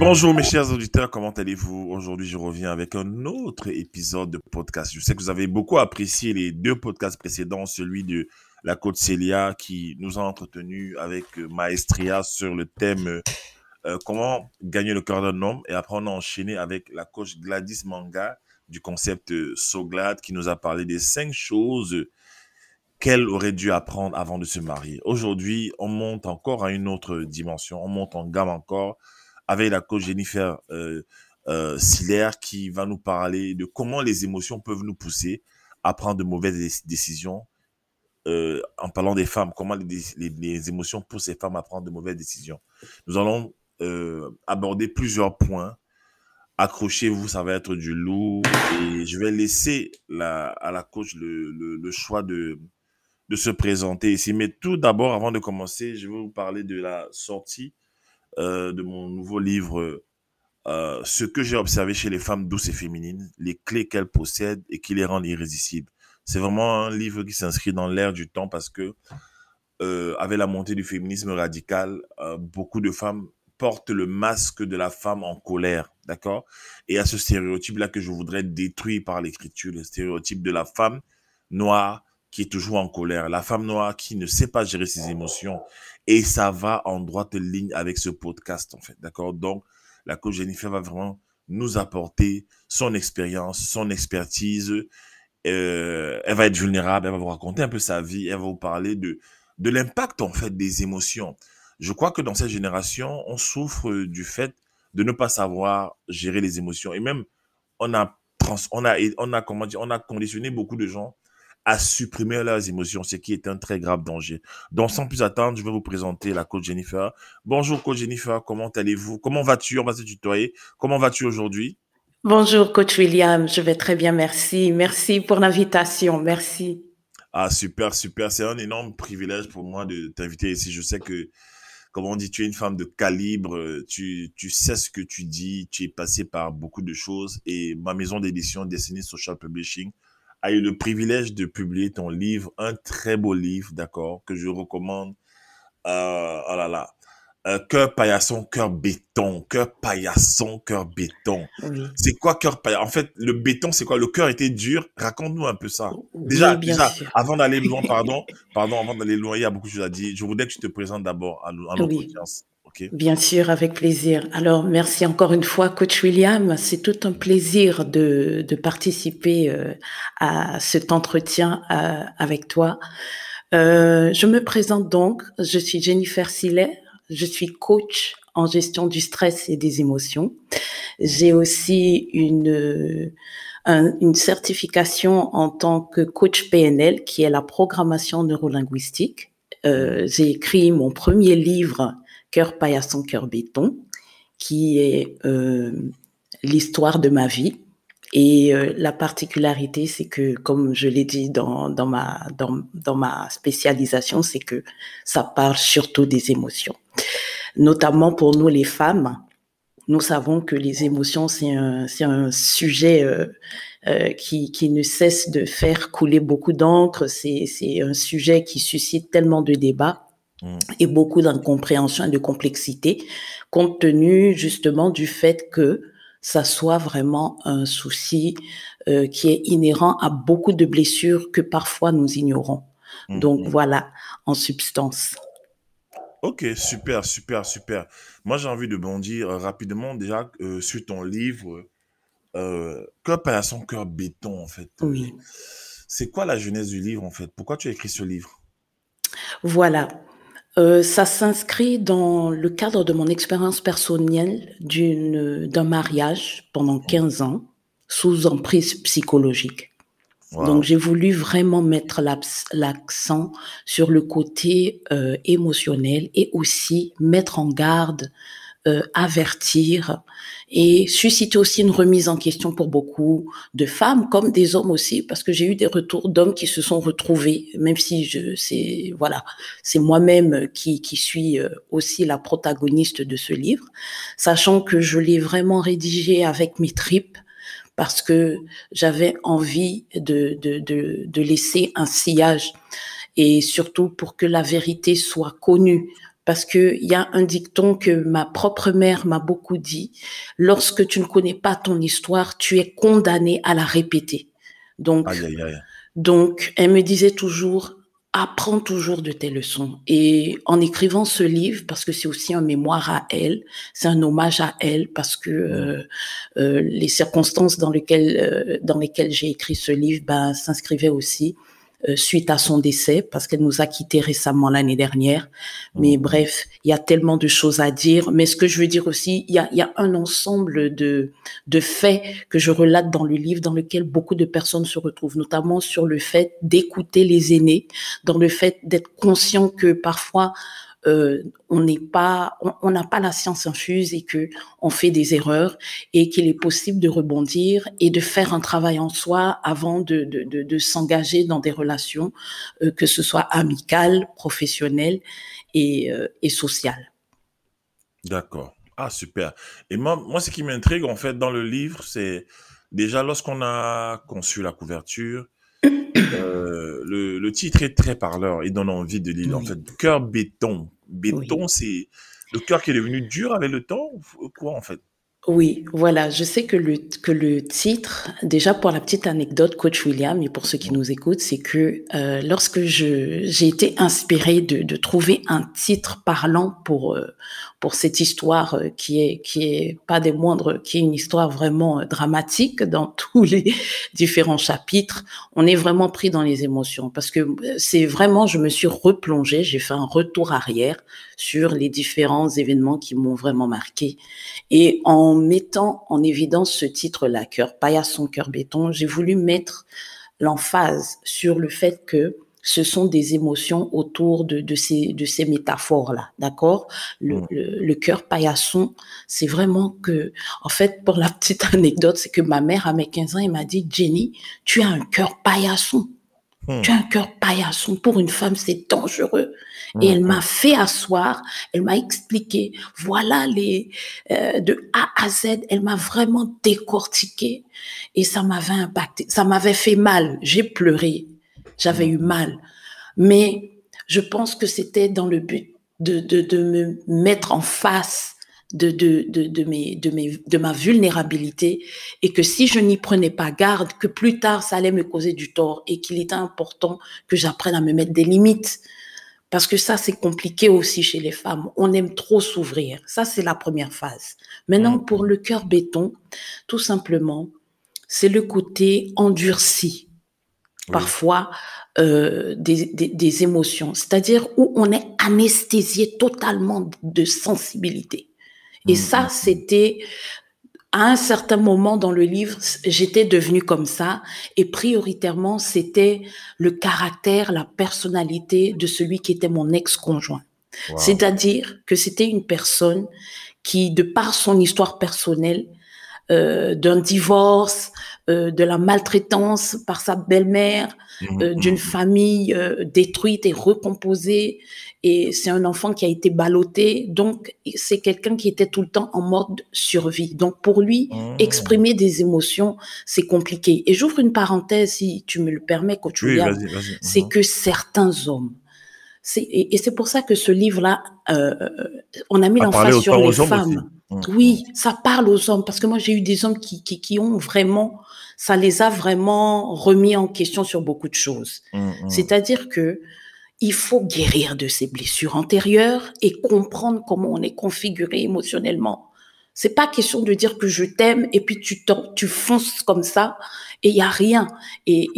Bonjour mes chers auditeurs, comment allez-vous? Aujourd'hui, je reviens avec un autre épisode de podcast. Je sais que vous avez beaucoup apprécié les deux podcasts précédents, celui de la côte Célia qui nous a entretenu avec maestria sur le thème euh, comment gagner le cœur d'un homme et après on a enchaîné avec la coach Gladys Manga du concept So Glad qui nous a parlé des cinq choses qu'elle aurait dû apprendre avant de se marier. Aujourd'hui, on monte encore à une autre dimension, on monte en gamme encore avec la coach Jennifer euh, euh, Siller qui va nous parler de comment les émotions peuvent nous pousser à prendre de mauvaises décisions. Euh, en parlant des femmes, comment les, émotions poussent les femmes à prendre de mauvaises décisions. Nous allons aborder plusieurs points. Accrochez-vous, ça va être du lourd. Et je vais laisser la, à la coach le choix de, de se présenter ici. Mais tout d'abord, avant de commencer, je vais vous parler de la sortie euh, de mon nouveau livre, euh, Ce que j'ai observé chez les femmes douces et féminines, les clés qu'elles possèdent et qui les rendent irrésistibles. C'est vraiment un livre qui s'inscrit dans l'ère du temps parce que, euh, avec la montée du féminisme radical, beaucoup de femmes portent le masque de la femme en colère, d'accord? Et à ce stéréotype-là que je voudrais détruire par l'écriture, le stéréotype de la femme noire qui est toujours en colère, la femme noire qui ne sait pas gérer ses émotions. Et ça va en droite ligne avec ce podcast, en fait, d'accord? Donc, la coach Jennifer va vraiment nous apporter son expérience, son expertise. Euh, elle va être vulnérable, elle va vous raconter un peu sa vie, elle va vous parler de, de l'impact, en fait, des émotions. Je crois que dans cette génération, on souffre du fait de ne pas savoir gérer les émotions. Et même, on a, on a, on a, comment dire, on a conditionné beaucoup de gens à supprimer leurs émotions, ce qui est un très grave danger. Donc, sans plus attendre, je vais vous présenter la coach Jennifer. Bonjour, coach Jennifer, comment allez-vous? Comment vas-tu? On va se tutoyer. Comment vas-tu aujourd'hui? Bonjour, coach William. Je vais très bien, merci. Merci pour l'invitation. Merci. Ah, super, super. C'est un énorme privilège pour moi de t'inviter ici. Je sais que, comme on dit, tu es une femme de calibre. Tu, tu sais ce que tu dis. Tu es passé par beaucoup de choses. Et ma maison d'édition, Destiny Social Publishing, a eu le privilège de publier ton livre, un très beau livre, d'accord, que je recommande. Euh, oh là là. Euh, cœur paillasson, cœur béton, cœur paillasson, cœur béton. C'est quoi cœur paillasson En fait, le béton, c'est quoi? Le cœur était dur? Raconte-nous un peu ça. Déjà, déjà avant d'aller loin, pardon, pardon, avant d'aller loin, il y a beaucoup de choses à dire. Je voudrais que tu te présentes d'abord à, à notre audience. Bien sûr, avec plaisir. Alors, merci encore une fois, Coach William. C'est tout un plaisir de, de participer euh, à cet entretien euh, avec toi. Euh, je me présente donc. Je suis Jennifer Siller. Je suis coach en gestion du stress et des émotions. J'ai aussi une, une certification en tant que coach PNL, qui est la programmation neurolinguistique. Euh, j'ai écrit mon premier livre Cœur paillasson, cœur béton, qui est euh, l'histoire de ma vie. Et euh, la particularité, c'est que, comme je l'ai dit dans, dans, ma, dans, dans ma spécialisation, c'est que ça parle surtout des émotions. Notamment pour nous les femmes, nous savons que les émotions, c'est un, un sujet euh, euh, qui, qui ne cesse de faire couler beaucoup d'encre. C'est un sujet qui suscite tellement de débats et beaucoup d'incompréhension et de complexité, compte tenu justement du fait que ça soit vraiment un souci euh, qui est inhérent à beaucoup de blessures que parfois nous ignorons. Mmh, Donc voilà, en substance. Ok, super, super, super. Moi, j'ai envie de bondir euh, rapidement déjà euh, sur ton livre euh, Cœur son cœur béton, en fait. Oui. C'est quoi la genèse du livre, en fait? Pourquoi tu as écrit ce livre? Voilà. Euh, ça s'inscrit dans le cadre de mon expérience personnelle d'une, d'un mariage pendant 15 ans sous emprise psychologique. Donc j'ai voulu vraiment mettre l'accent sur le côté euh, émotionnel et aussi mettre en garde euh, avertir et susciter aussi une remise en question pour beaucoup de femmes comme des hommes aussi, parce que j'ai eu des retours d'hommes qui se sont retrouvés, même si je c'est voilà, c'est moi-même qui qui suis euh, aussi la protagoniste de ce livre, sachant que je l'ai vraiment rédigé avec mes tripes parce que j'avais envie de, de, de, de laisser un sillage et surtout pour que la vérité soit connue parce que il y a un dicton que ma propre mère m'a beaucoup dit. Lorsque tu ne connais pas ton histoire, tu es condamné à la répéter. Donc, donc, elle me disait toujours, apprends toujours de tes leçons. Et en écrivant ce livre, parce que c'est aussi un mémoire à elle, c'est un hommage à elle, parce que euh, euh, les circonstances dans lesquelles, euh, dans lesquelles j'ai écrit ce livre ben, s'inscrivaient aussi suite à son décès, parce qu'elle nous a quittés récemment l'année dernière. Mais mmh. bref, il y a tellement de choses à dire. Mais ce que je veux dire aussi, il y a, y a un ensemble de, de faits que je relate dans le livre, dans lequel beaucoup de personnes se retrouvent, notamment sur le fait d'écouter les aînés, dans le fait d'être conscient que parfois euh, on n'est pas, on n'a pas la science infuse et que on fait des erreurs et qu'il est possible de rebondir et de faire un travail en soi avant de, de, de, s'engager dans des relations, euh, que ce soit amicales, professionnelles et, euh, et sociales. D'accord. Ah, super. Et moi, moi ce qui m'intrigue, en fait, dans le livre, c'est déjà lorsqu'on a conçu la couverture, euh, le, le, titre est très parleur, il donne envie de lire. En fait, cœur béton. Béton, c'est le cœur qui est devenu dur avec le temps Quoi, en fait? Oui, voilà. Je sais que le, que le titre, déjà pour la petite anecdote, Coach William, et pour ceux qui nous écoutent, c'est que euh, lorsque j'ai été inspirée de, de trouver un titre parlant pour euh, pour cette histoire euh, qui est qui est pas des moindres, qui est une histoire vraiment dramatique dans tous les différents chapitres, on est vraiment pris dans les émotions parce que c'est vraiment, je me suis replongée, j'ai fait un retour arrière sur les différents événements qui m'ont vraiment marqué. Et en mettant en évidence ce titre-là, cœur paillasson, cœur béton, j'ai voulu mettre l'emphase sur le fait que ce sont des émotions autour de, de ces, de ces métaphores-là, d'accord? Le, mmh. le, le, cœur paillasson, c'est vraiment que, en fait, pour la petite anecdote, c'est que ma mère, à mes 15 ans, elle m'a dit, Jenny, tu as un cœur paillasson. Mmh. Tu as un cœur paillasson. Pour une femme, c'est dangereux. Et elle m'a fait asseoir, elle m'a expliqué, voilà les euh, de A à Z, elle m'a vraiment décortiqué et ça m'avait impacté, ça m'avait fait mal, j'ai pleuré, j'avais eu mal, mais je pense que c'était dans le but de, de, de me mettre en face de, de, de, de, mes, de, mes, de ma vulnérabilité et que si je n'y prenais pas garde, que plus tard ça allait me causer du tort et qu'il était important que j'apprenne à me mettre des limites. Parce que ça, c'est compliqué aussi chez les femmes. On aime trop s'ouvrir. Ça, c'est la première phase. Maintenant, mmh. pour le cœur béton, tout simplement, c'est le côté endurci, oui. parfois, euh, des, des, des, émotions. C'est-à-dire où on est anesthésié totalement de sensibilité. Et mmh. ça, mmh. c'était à un certain moment dans le livre, j'étais devenue comme ça et prioritairement, c'était le caractère, la personnalité de celui qui était mon ex-conjoint. Wow. C'est-à-dire que c'était une personne qui, de par son histoire personnelle, euh, d'un divorce, euh, de la maltraitance par sa belle-mère, mmh, euh, d'une mmh. famille euh, détruite et recomposée, et c'est un enfant qui a été ballotté. Donc, c'est quelqu'un qui était tout le temps en mode survie. Donc, pour lui, mmh. exprimer des émotions, c'est compliqué. Et j'ouvre une parenthèse, si tu me le permets, coach oui, c'est mmh. que certains hommes, et, et c'est pour ça que ce livre-là, euh, on a mis l'emphase sur les femmes. Mmh. Oui, ça parle aux hommes, parce que moi, j'ai eu des hommes qui, qui, qui ont vraiment, ça les a vraiment remis en question sur beaucoup de choses. C'est-à-dire que il faut guérir de ses blessures antérieures et comprendre comment on est configuré émotionnellement. C'est pas question de dire que je t'aime et puis tu tu fonces comme ça et il y a rien. Et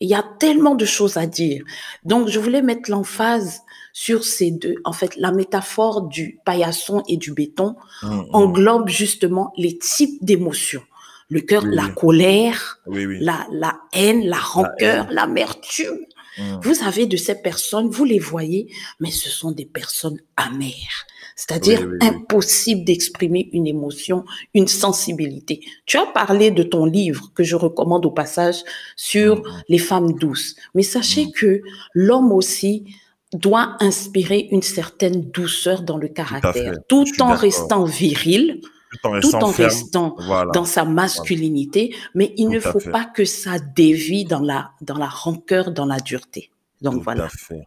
il y a tellement de choses à dire. Donc je voulais mettre l'emphase sur ces deux. En fait, la métaphore du paillasson et du béton mmh, englobe justement les types d'émotions. Le cœur, oui. la colère, oui, oui. La, la haine, la rancœur, l'amertume. Mmh. Vous avez de ces personnes, vous les voyez, mais ce sont des personnes amères. C'est-à-dire oui, oui, oui. impossible d'exprimer une émotion, une sensibilité. Tu as parlé de ton livre que je recommande au passage sur mmh. les femmes douces. Mais sachez mmh. que l'homme aussi doit inspirer une certaine douceur dans le caractère, tout, tout en restant viril, tout en restant, tout en restant voilà. dans sa masculinité, voilà. mais il tout ne faut pas que ça dévie dans la, dans la rancœur, dans la dureté. Donc tout voilà. À fait.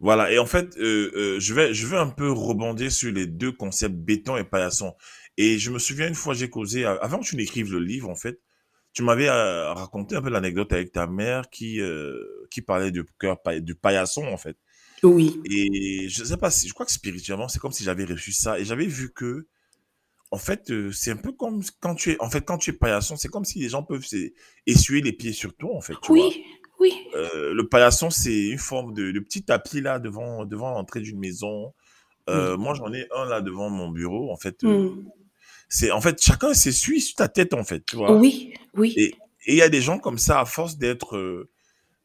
Voilà. Et en fait, euh, euh, je vais, je vais un peu rebondir sur les deux concepts béton et paillasson. Et je me souviens une fois, j'ai causé, avant que tu n'écrives le livre, en fait, tu m'avais euh, raconté un peu l'anecdote avec ta mère qui, euh, qui parlait du cœur, du paillasson, en fait. Oui, Et je sais pas si, je crois que spirituellement, c'est comme si j'avais reçu ça. Et j'avais vu que, en fait, euh, c'est un peu comme quand tu es, en fait, quand tu es paillasson, c'est comme si les gens peuvent essuyer les pieds sur toi, en fait, tu vois. Oui, Euh, le paillasson, c'est une forme de, de petit tapis là devant, devant l'entrée d'une maison. Euh, moi, j'en ai un là devant mon bureau. En fait, euh, Mm. c'est, en fait, chacun s'essuie sur ta tête, en fait, tu vois. Oui, oui, Et il y a des gens comme ça, à force d'être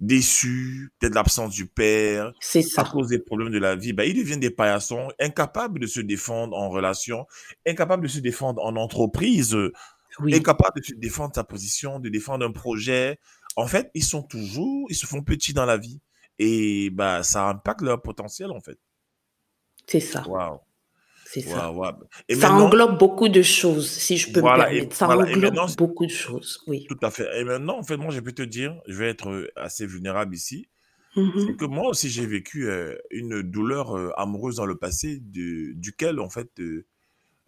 déçus, peut-être l'absence du père, c'est à ça. cause des problèmes de la vie, bah, ils deviennent des paillassons, incapables de se défendre en relation, incapables de se défendre en entreprise, Oui, incapables de se défendre sa position, de défendre un projet. En fait, ils sont toujours, ils se font petits dans la vie. Et bah, ça impacte leur potentiel, en fait. c'est ça. Waouh, C'est ça. Et Ça englobe beaucoup de choses, si je peux me et permettre. Ça voilà, englobe beaucoup de choses, oui. tout à fait. Et maintenant, en fait, moi, je peux te dire, je vais être euh, assez vulnérable ici. C'est Mhm. que moi aussi, j'ai vécu euh, une douleur euh, amoureuse dans le passé, de, duquel, en fait,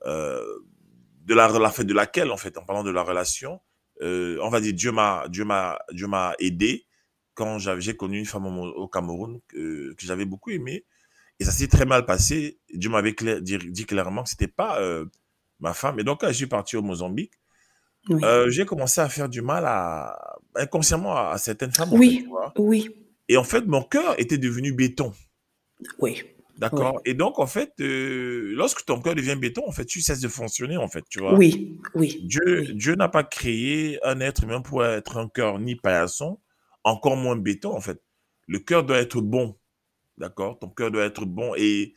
euh, de la, la fait de laquelle, en fait, en parlant de la relation, euh, on va dire, Dieu m'a, Dieu m'a, Dieu m'a aidé quand j'avais, j'ai connu une femme au, au Cameroun euh, que j'avais beaucoup aimée. Et ça s'est très mal passé. Dieu m'avait clair- dit, dit clairement que c'était pas euh, ma femme. Et donc, quand je suis parti au Mozambique, Oui, euh, j'ai commencé à faire du mal à, inconsciemment à, à certaines femmes, en fait, tu oui, oui, Et en fait, mon cœur était devenu béton. oui, D'accord? Et donc, en fait, euh, lorsque ton cœur devient béton, en fait, tu cesses de fonctionner, en fait, tu vois. oui, oui, Dieu, oui, Dieu n'a pas créé un être humain pour être un cœur ni paillasson, encore moins béton, en fait. Le cœur doit être bon, d'accord? Ton cœur doit être bon et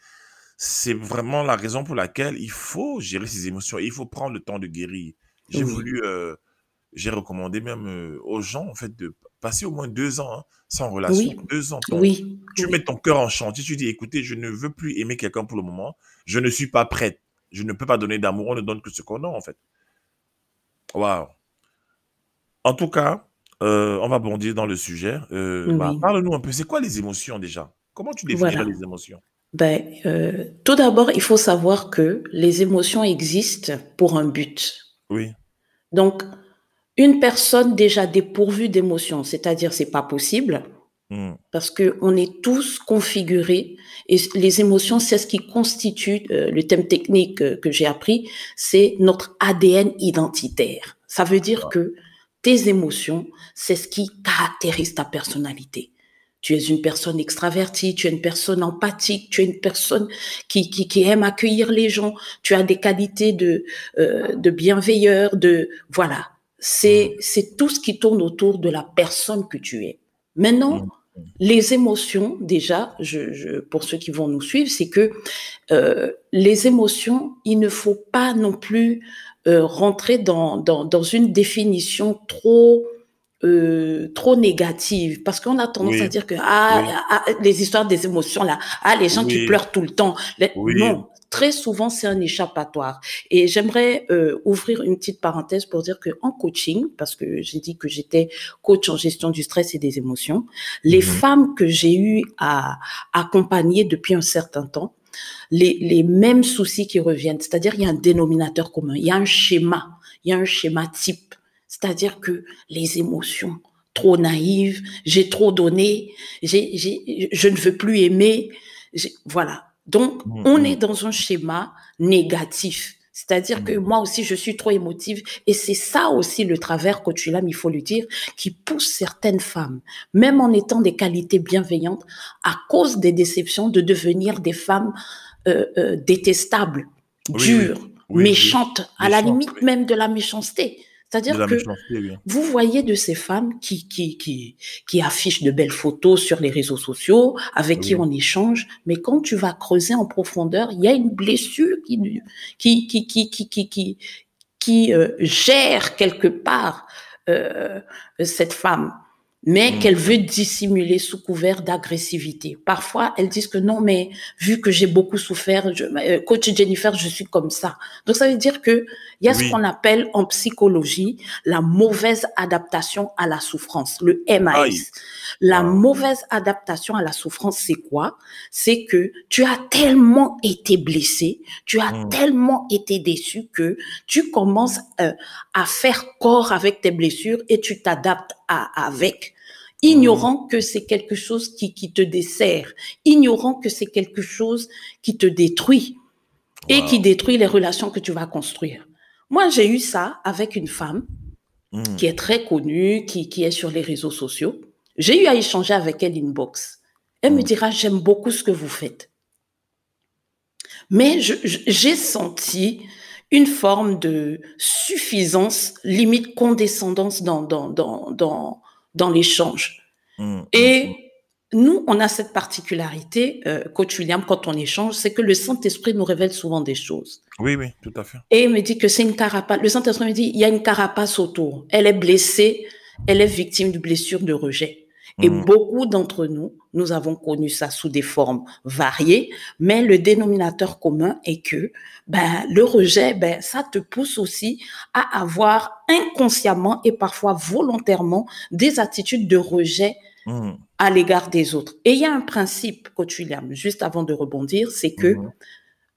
c'est vraiment la raison pour laquelle il faut gérer ses émotions. Il faut prendre le temps de guérir. J'ai oui, voulu, euh, j'ai recommandé même euh, aux gens, en fait, de passer au moins deux ans hein, sans relation. oui, Deux ans. Oui, tu mets ton cœur en chantier, tu dis, écoutez, je ne veux plus aimer quelqu'un pour le moment. Je ne suis pas prête. Je ne peux pas donner d'amour. On ne donne que ce qu'on a, en fait. Waouh. En tout cas, euh, on va bondir dans le sujet. Euh, bah, parle-nous un peu. C'est quoi les émotions déjà? Comment tu définirais Voilà. les émotions? Ben, euh, tout d'abord, il faut savoir que les émotions existent pour un but. Oui. Donc, une personne déjà dépourvue d'émotions, c'est-à-dire c'est pas possible, Hmm. parce que on est tous configurés et les émotions, c'est ce qui constitue euh, le thème technique euh, que j'ai appris, c'est notre ADN identitaire. Ça veut dire que tes émotions, c'est ce qui caractérise ta personnalité. Tu es une personne extravertie, tu es une personne empathique, tu es une personne qui, qui, qui aime accueillir les gens, tu as des qualités de, euh, de bienveilleur, de voilà. C'est Hmm. c'est tout ce qui tourne autour de la personne que tu es. Maintenant. Hmm. les émotions, déjà, je, je, pour ceux qui vont nous suivre, c'est que euh, les émotions, il ne faut pas non plus euh, rentrer dans, dans, dans une définition trop euh, trop négative parce qu'on a tendance Oui. à dire que ah, Oui. ah, les histoires des émotions là ah les gens qui pleurent tout le temps Les- Oui. non très souvent c'est un échappatoire et j'aimerais euh, ouvrir une petite parenthèse pour dire que en coaching parce que j'ai dit que j'étais coach en gestion du stress et des émotions les Mhm. femmes que j'ai eu à accompagner depuis un certain temps les, les mêmes soucis qui reviennent c'est-à-dire il y a un dénominateur commun il y a un schéma il y a un schéma type c'est-à-dire que les émotions trop naïves, j'ai trop donné, j'ai, j'ai, je ne veux plus aimer, j'ai- voilà. Donc, Hmm. on Hmm. est dans un schéma négatif. C'est-à-dire que Hmm. moi aussi, je suis trop émotive. Et c'est ça aussi le travers, coach Ulam, il faut le dire, qui pousse certaines femmes, même en étant des qualités bienveillantes, à cause des déceptions, de devenir des femmes euh, euh, détestables, Oui, dures, Oui, méchantes, à la limite même de la méchanceté. C'est-à-dire que vous voyez de ces femmes qui, qui, qui, qui, affichent de belles photos sur les réseaux sociaux, avec qui on échange, mais quand tu vas creuser en profondeur, il y a une blessure qui, qui, qui, qui, qui, qui, qui, qui euh, gère quelque part euh, cette femme mais Hmm. qu'elle veut dissimuler sous couvert d'agressivité. Parfois, elles disent que non, mais vu que j'ai beaucoup souffert, je, euh, coach Jennifer, je suis comme ça. Donc, ça veut dire que il y a ce qu'on appelle en psychologie la mauvaise adaptation à la souffrance, le MAS. Aïe. La mauvaise adaptation à la souffrance, c'est quoi? C'est que tu as tellement été blessé, tu as Mmh. tellement été déçu que tu commences euh, à faire corps avec tes blessures et tu t'adaptes à- avec, ignorant que c'est quelque chose qui, qui te dessert, ignorant que c'est quelque chose qui te détruit et qui détruit les relations que tu vas construire. Moi, j'ai eu ça avec une femme Mmh. qui est très connue, qui, qui est sur les réseaux sociaux. J'ai eu à échanger avec elle inbox. Elle me Mm. dira, j'aime beaucoup ce que vous faites. Mais j'ai senti une forme de suffisance, limite condescendance dans, dans, dans, dans, dans l'échange. Mmh, mmh, mmh. Et nous, on a cette particularité, euh, coach William, quand on échange, c'est que le Saint-Esprit nous révèle souvent des choses. Oui, oui, tout à fait. Et il me dit que c'est une carapace. Le Saint-Esprit me dit, il y a une carapace autour. Elle est blessée, elle est victime de blessures de rejet. Et Mmh. beaucoup d'entre nous, nous avons connu ça sous des formes variées, mais le dénominateur commun est que ben, le rejet, ben, ça te pousse aussi à avoir inconsciemment et parfois volontairement des attitudes de rejet Mmh. à l'égard des autres. Et il y a un principe, coach William, juste avant de rebondir, c'est que Mhm.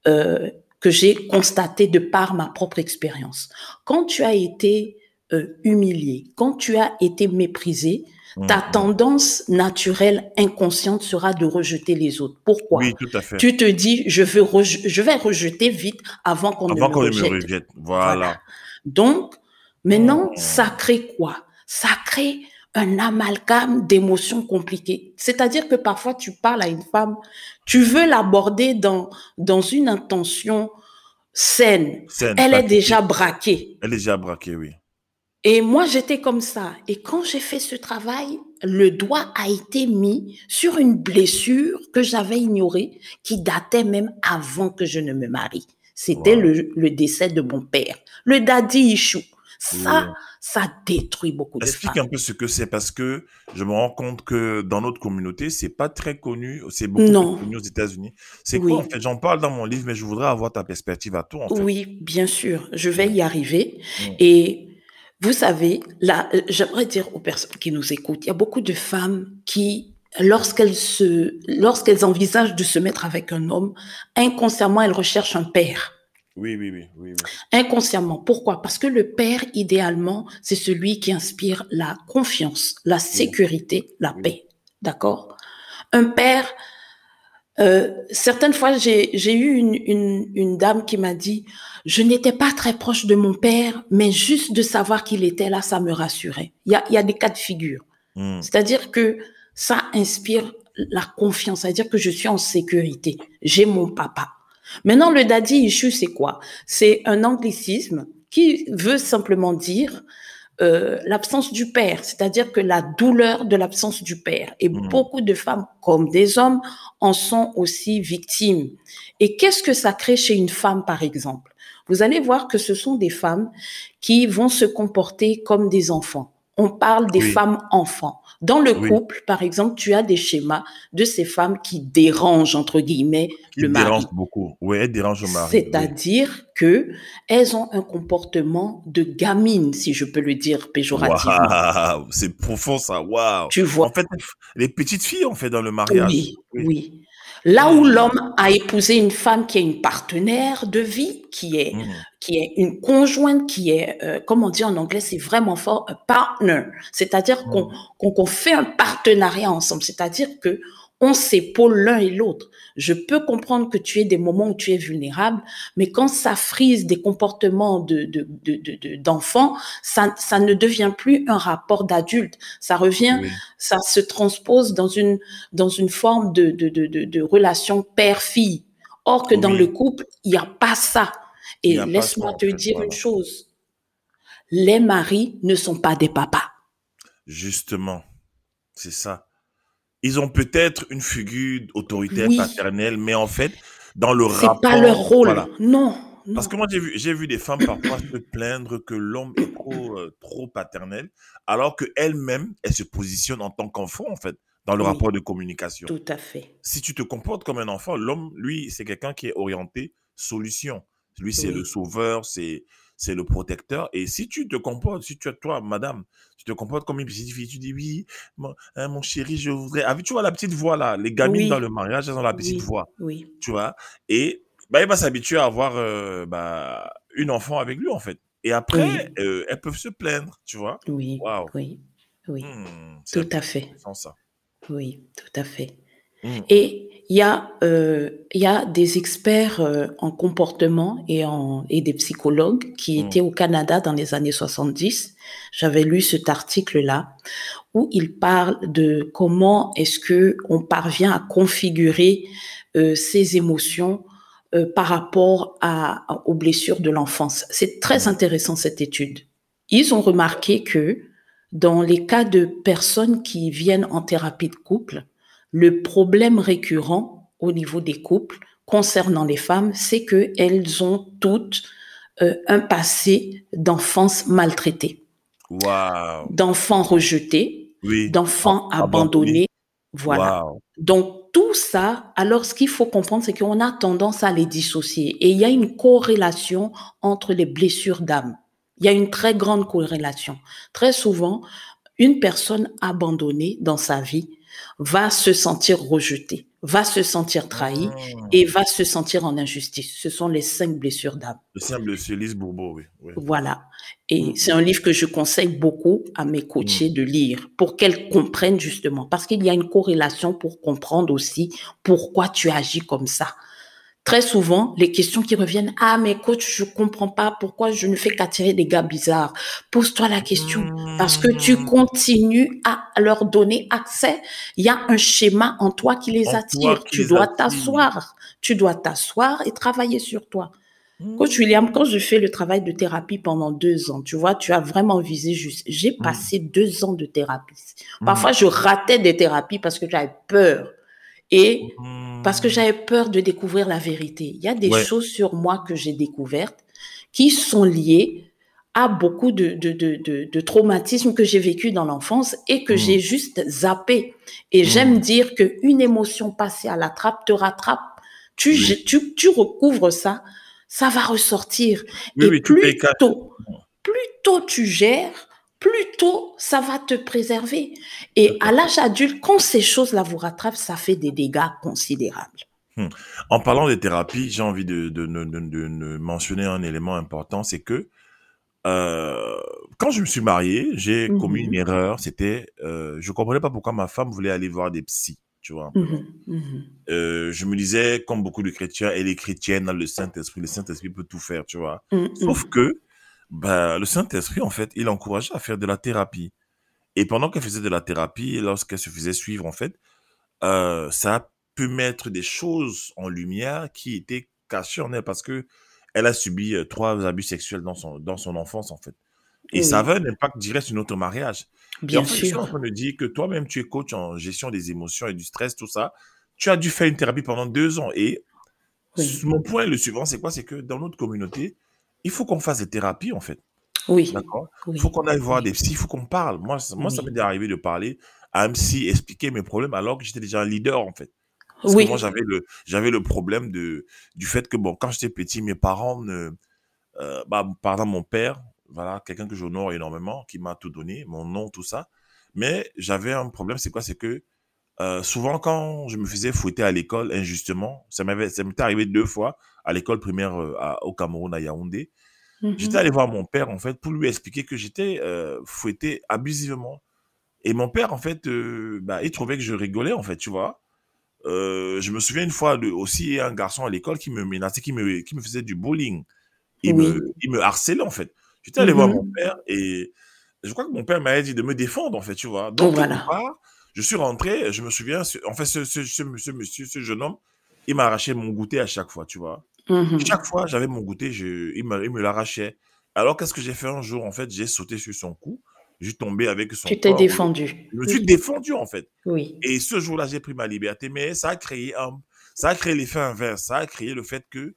euh, que j'ai constaté de par ma propre expérience. Quand tu as été euh, humilié, quand tu as été méprisé, ta Mmh. tendance naturelle inconsciente sera de rejeter les autres. Pourquoi? Oui, tout à fait. Tu te dis, je, veux reje- je vais rejeter vite avant qu'on ne qu'on ne me rejette. Voilà. Donc, maintenant, Mmh. ça crée quoi? Ça crée un amalgame d'émotions compliquées. C'est-à-dire que parfois, tu parles à une femme, tu veux l'aborder dans, dans une intention saine. Saine, Elle est déjà braquée. Elle est déjà braquée, oui. Et moi, j'étais comme ça. Et quand j'ai fait ce travail, le doigt a été mis sur une blessure que j'avais ignorée, qui datait même avant que je ne me marie. C'était Wow. le, le décès de mon père, le daddy issue. Ça, ça détruit beaucoup de Explique femmes. un peu ce que c'est parce que je me rends compte que dans notre communauté, c'est pas très connu. C'est beaucoup Non. plus connu aux États-Unis. C'est Oui. quoi en fait? J'en parle dans mon livre, mais je voudrais avoir ta perspective à toi en fait. Oui, bien sûr, je vais y arriver. Et vous savez, là, euh, j'aimerais dire aux personnes qui nous écoutent, il y a beaucoup de femmes qui, lorsqu'elles se, lorsqu'elles envisagent de se mettre avec un homme, inconsciemment, elles recherchent un père. Oui, oui, oui, oui. Inconsciemment. Pourquoi? Parce que le père, idéalement, c'est celui qui inspire la confiance, la sécurité, la paix. D'accord? Un père, euh, certaines fois, j'ai j'ai eu une, une, une dame qui m'a dit, je n'étais pas très proche de mon père, mais juste de savoir qu'il était là, ça me rassurait. Il y a, y a des cas de figure. Mm. C'est-à-dire que ça inspire la confiance, c'est-à-dire que je suis en sécurité. J'ai mon papa. Maintenant, le daddy issue, c'est quoi? C'est un anglicisme qui veut simplement dire euh, l'absence du père, c'est-à-dire que la douleur de l'absence du père. Et Mm. beaucoup de femmes, comme des hommes, en sont aussi victimes. Et qu'est-ce que ça crée chez une femme, par exemple? Vous allez voir que ce sont des femmes qui vont se comporter comme des enfants. On parle des Oui. femmes enfants. Dans le Oui. couple, par exemple, tu as des schémas de ces femmes qui dérangent, entre guillemets, Qui le mari. dérange beaucoup. Oui, elle dérange le mari. oui. C'est-à-dire que elles ont un comportement de gamine, si je peux le dire péjorativement. Waouh, c'est profond ça. Waouh. Tu vois En fait, les petites filles ont fait dans le mariage. Oui, oui. Là où l'homme a épousé une femme qui est une partenaire de vie, qui est, Mm. qui est une conjointe, qui est, euh, comme on dit en anglais, c'est vraiment fort, un partner. C'est-à-dire qu'on qu'on qu'on fait un partenariat ensemble. C'est-à-dire que on s'épaule l'un et l'autre. Je peux comprendre que tu aies des moments où tu es vulnérable, mais quand ça frise des comportements de, de, de, ça, ça ne devient plus un rapport d'adulte. Ça revient Oui. ça se transpose dans une, dans une forme de, de, de, de, de relation père-fille. Or que dans le couple, il n'y a pas ça. Et laisse-moi te dire voilà. une chose. Les maris ne sont pas des papas. Justement, c'est ça. Ils ont peut-être une figure autoritaire Oui. paternelle, mais en fait, dans le C'est rapport. pas leur rôle. Voilà. Non. non. Parce que moi, j'ai vu, j'ai vu des femmes parfois se plaindre que l'homme est trop, euh, trop paternel, alors qu'elle-même, elle se positionne en tant qu'enfant, en fait, dans le Oui. rapport de communication. Tout à fait. Si tu te comportes comme un enfant, l'homme, lui, c'est quelqu'un qui est orienté solution. Lui, c'est Oui. le sauveur, c'est, c'est le protecteur. Et si tu te comportes, si tu, toi, madame, tu te comportes comme une petite fille, tu dis oui, mon, hein, mon chéri, je voudrais. Ah, tu vois la petite voix là, les gamines dans le mariage, elles ont la petite voix. Oui. Tu vois. Et bah, il va s'habituer à avoir euh, bah, une enfant avec lui, en fait. Et après, euh, elles peuvent se plaindre, tu vois. Oui. Oui. Oui. Hmm, tout à fait. Ça. Oui, tout à fait. Hmm. Et il y, a, euh, il y a des experts euh, en comportement et, en, et des psychologues qui hmm. étaient au Canada dans les années 70. J'avais lu cet article-là où ils parlent de comment est-ce que on parvient à configurer euh, ses émotions euh, par rapport à, aux blessures de l'enfance. C'est très intéressant cette étude. Ils ont remarqué que dans les cas de personnes qui viennent en thérapie de couple, le problème récurrent au niveau des couples concernant les femmes, c'est qu'elles ont toutes euh, un passé d'enfance maltraitée, d'enfants rejetés, d'enfants abandonnés. Voilà. Donc tout ça, alors ce qu'il faut comprendre, c'est qu'on a tendance à les dissocier. Et il y a une corrélation entre les blessures d'âme. Il y a une très grande corrélation. Très souvent, une personne abandonnée dans sa vie va se sentir rejetée, va se sentir trahie ah. et va se sentir en injustice. Ce sont les cinq blessures d'âme. Le cinq blessures, Lise Bourbeau, oui. Voilà. Et mm. c'est un livre que je conseille beaucoup à mes coachés mm. de lire pour qu'elles comprennent justement, parce qu'il y a une corrélation pour comprendre aussi pourquoi tu agis comme ça très souvent, les questions qui reviennent, ah, mais coach, je comprends pas pourquoi je ne fais qu'attirer des gars bizarres. Pose-toi la question parce que tu mmh. continues à leur donner accès. Il y a un schéma en toi qui les attire. tu dois t'asseoir. Tu dois t'asseoir et travailler sur toi. Mmh. Coach William, quand je fais le travail de thérapie pendant deux ans, tu vois, tu as vraiment visé juste. J'ai mmh. passé deux ans de thérapie. Parfois, je ratais des thérapies parce que j'avais peur. Et parce que j'avais peur de découvrir la vérité. Il y a des choses sur moi que j'ai découvertes qui sont liées à beaucoup de, de, de, de, traumatismes que j'ai vécu dans l'enfance et que mmh. j'ai juste zappé. Et mmh. j'aime dire qu'une émotion passée à la trappe te rattrape. Tu, tu, tu recouvres ça, ça va ressortir. et plus, tôt, plus tôt tu gères, plus tôt ça va te préserver. Et à l'âge adulte, quand ces choses-là vous rattrapent, ça fait des dégâts considérables. Hmm. En parlant des thérapies, j'ai envie de, de, mentionner un élément important, c'est que euh, quand je me suis marié, j'ai mmh commis une erreur. C'était, euh, je comprenais pas pourquoi ma femme voulait aller voir des psys. Tu vois. Mmh mmh euh, je me disais, comme beaucoup de chrétiens, elle est chrétienne le Saint-Esprit. Le Saint-Esprit peut tout faire, tu vois. Sauf que bah, le Saint-Esprit, en fait, il encourageait à faire de la thérapie. Et pendant qu'elle faisait de la thérapie, lorsqu'elle se faisait suivre, en fait, euh, ça a pu mettre des choses en lumière qui étaient cachées en elle parce que elle a subi euh, trois abus sexuels dans son, dans son enfance, en fait. Et ça avait un impact direct sur notre mariage. Bien en fait, sûr. Train de dire que toi-même, tu es coach en gestion des émotions et du stress, tout ça. Tu as dû faire une thérapie pendant deux ans. Et mon point, le suivant, c'est quoi? C'est que dans notre communauté, il faut qu'on fasse des thérapies, en fait. Oui. D'accord? Il faut qu'on aille voir des psy, il faut qu'on parle. Moi, moi ça m'est arrivé de parler à un psy, expliquer mes problèmes alors que j'étais déjà un leader, en fait. Parce oui. que moi, j'avais le, j'avais le problème de, du fait que, bon, quand j'étais petit, mes parents ne. Euh, bah, par exemple, mon père, voilà, quelqu'un que j'honore énormément, qui m'a tout donné, mon nom, tout ça. Mais j'avais un problème, c'est quoi? C'est que euh, souvent, quand je me faisais fouetter à l'école injustement, ça m'avait, ça m'était arrivé deux fois à l'école primaire euh, au Cameroun, à Yaoundé. J'étais mmh allé voir mon père, en fait, pour lui expliquer que j'étais euh, fouetté abusivement. Et mon père, en fait, bah, il trouvait que je rigolais, en fait, tu vois. je me souviens une fois de, aussi un garçon à l'école qui me menaçait, qui me, qui me faisait du bullying. Il, me, il me harcelait, en fait. J'étais allé voir mon père et je crois que mon père m'avait dit de me défendre, en fait, tu vois. Donc, voilà. je suis rentré, je me souviens, en fait, ce, ce, ce, ce monsieur, ce jeune homme, il m'arrachait mon goûter à chaque fois, tu vois. Mmh chaque fois, j'avais mon goûter, je, il me, il me l'arrachait. Alors, qu'est-ce que j'ai fait un jour En fait, j'ai sauté sur son cou. J'ai tombé avec son Tu t'es défendu. Je me suis défendu, en fait. Oui. Et ce jour-là, j'ai pris ma liberté. Mais ça a créé un, ça a créé l'effet inverse. Ça a créé le fait que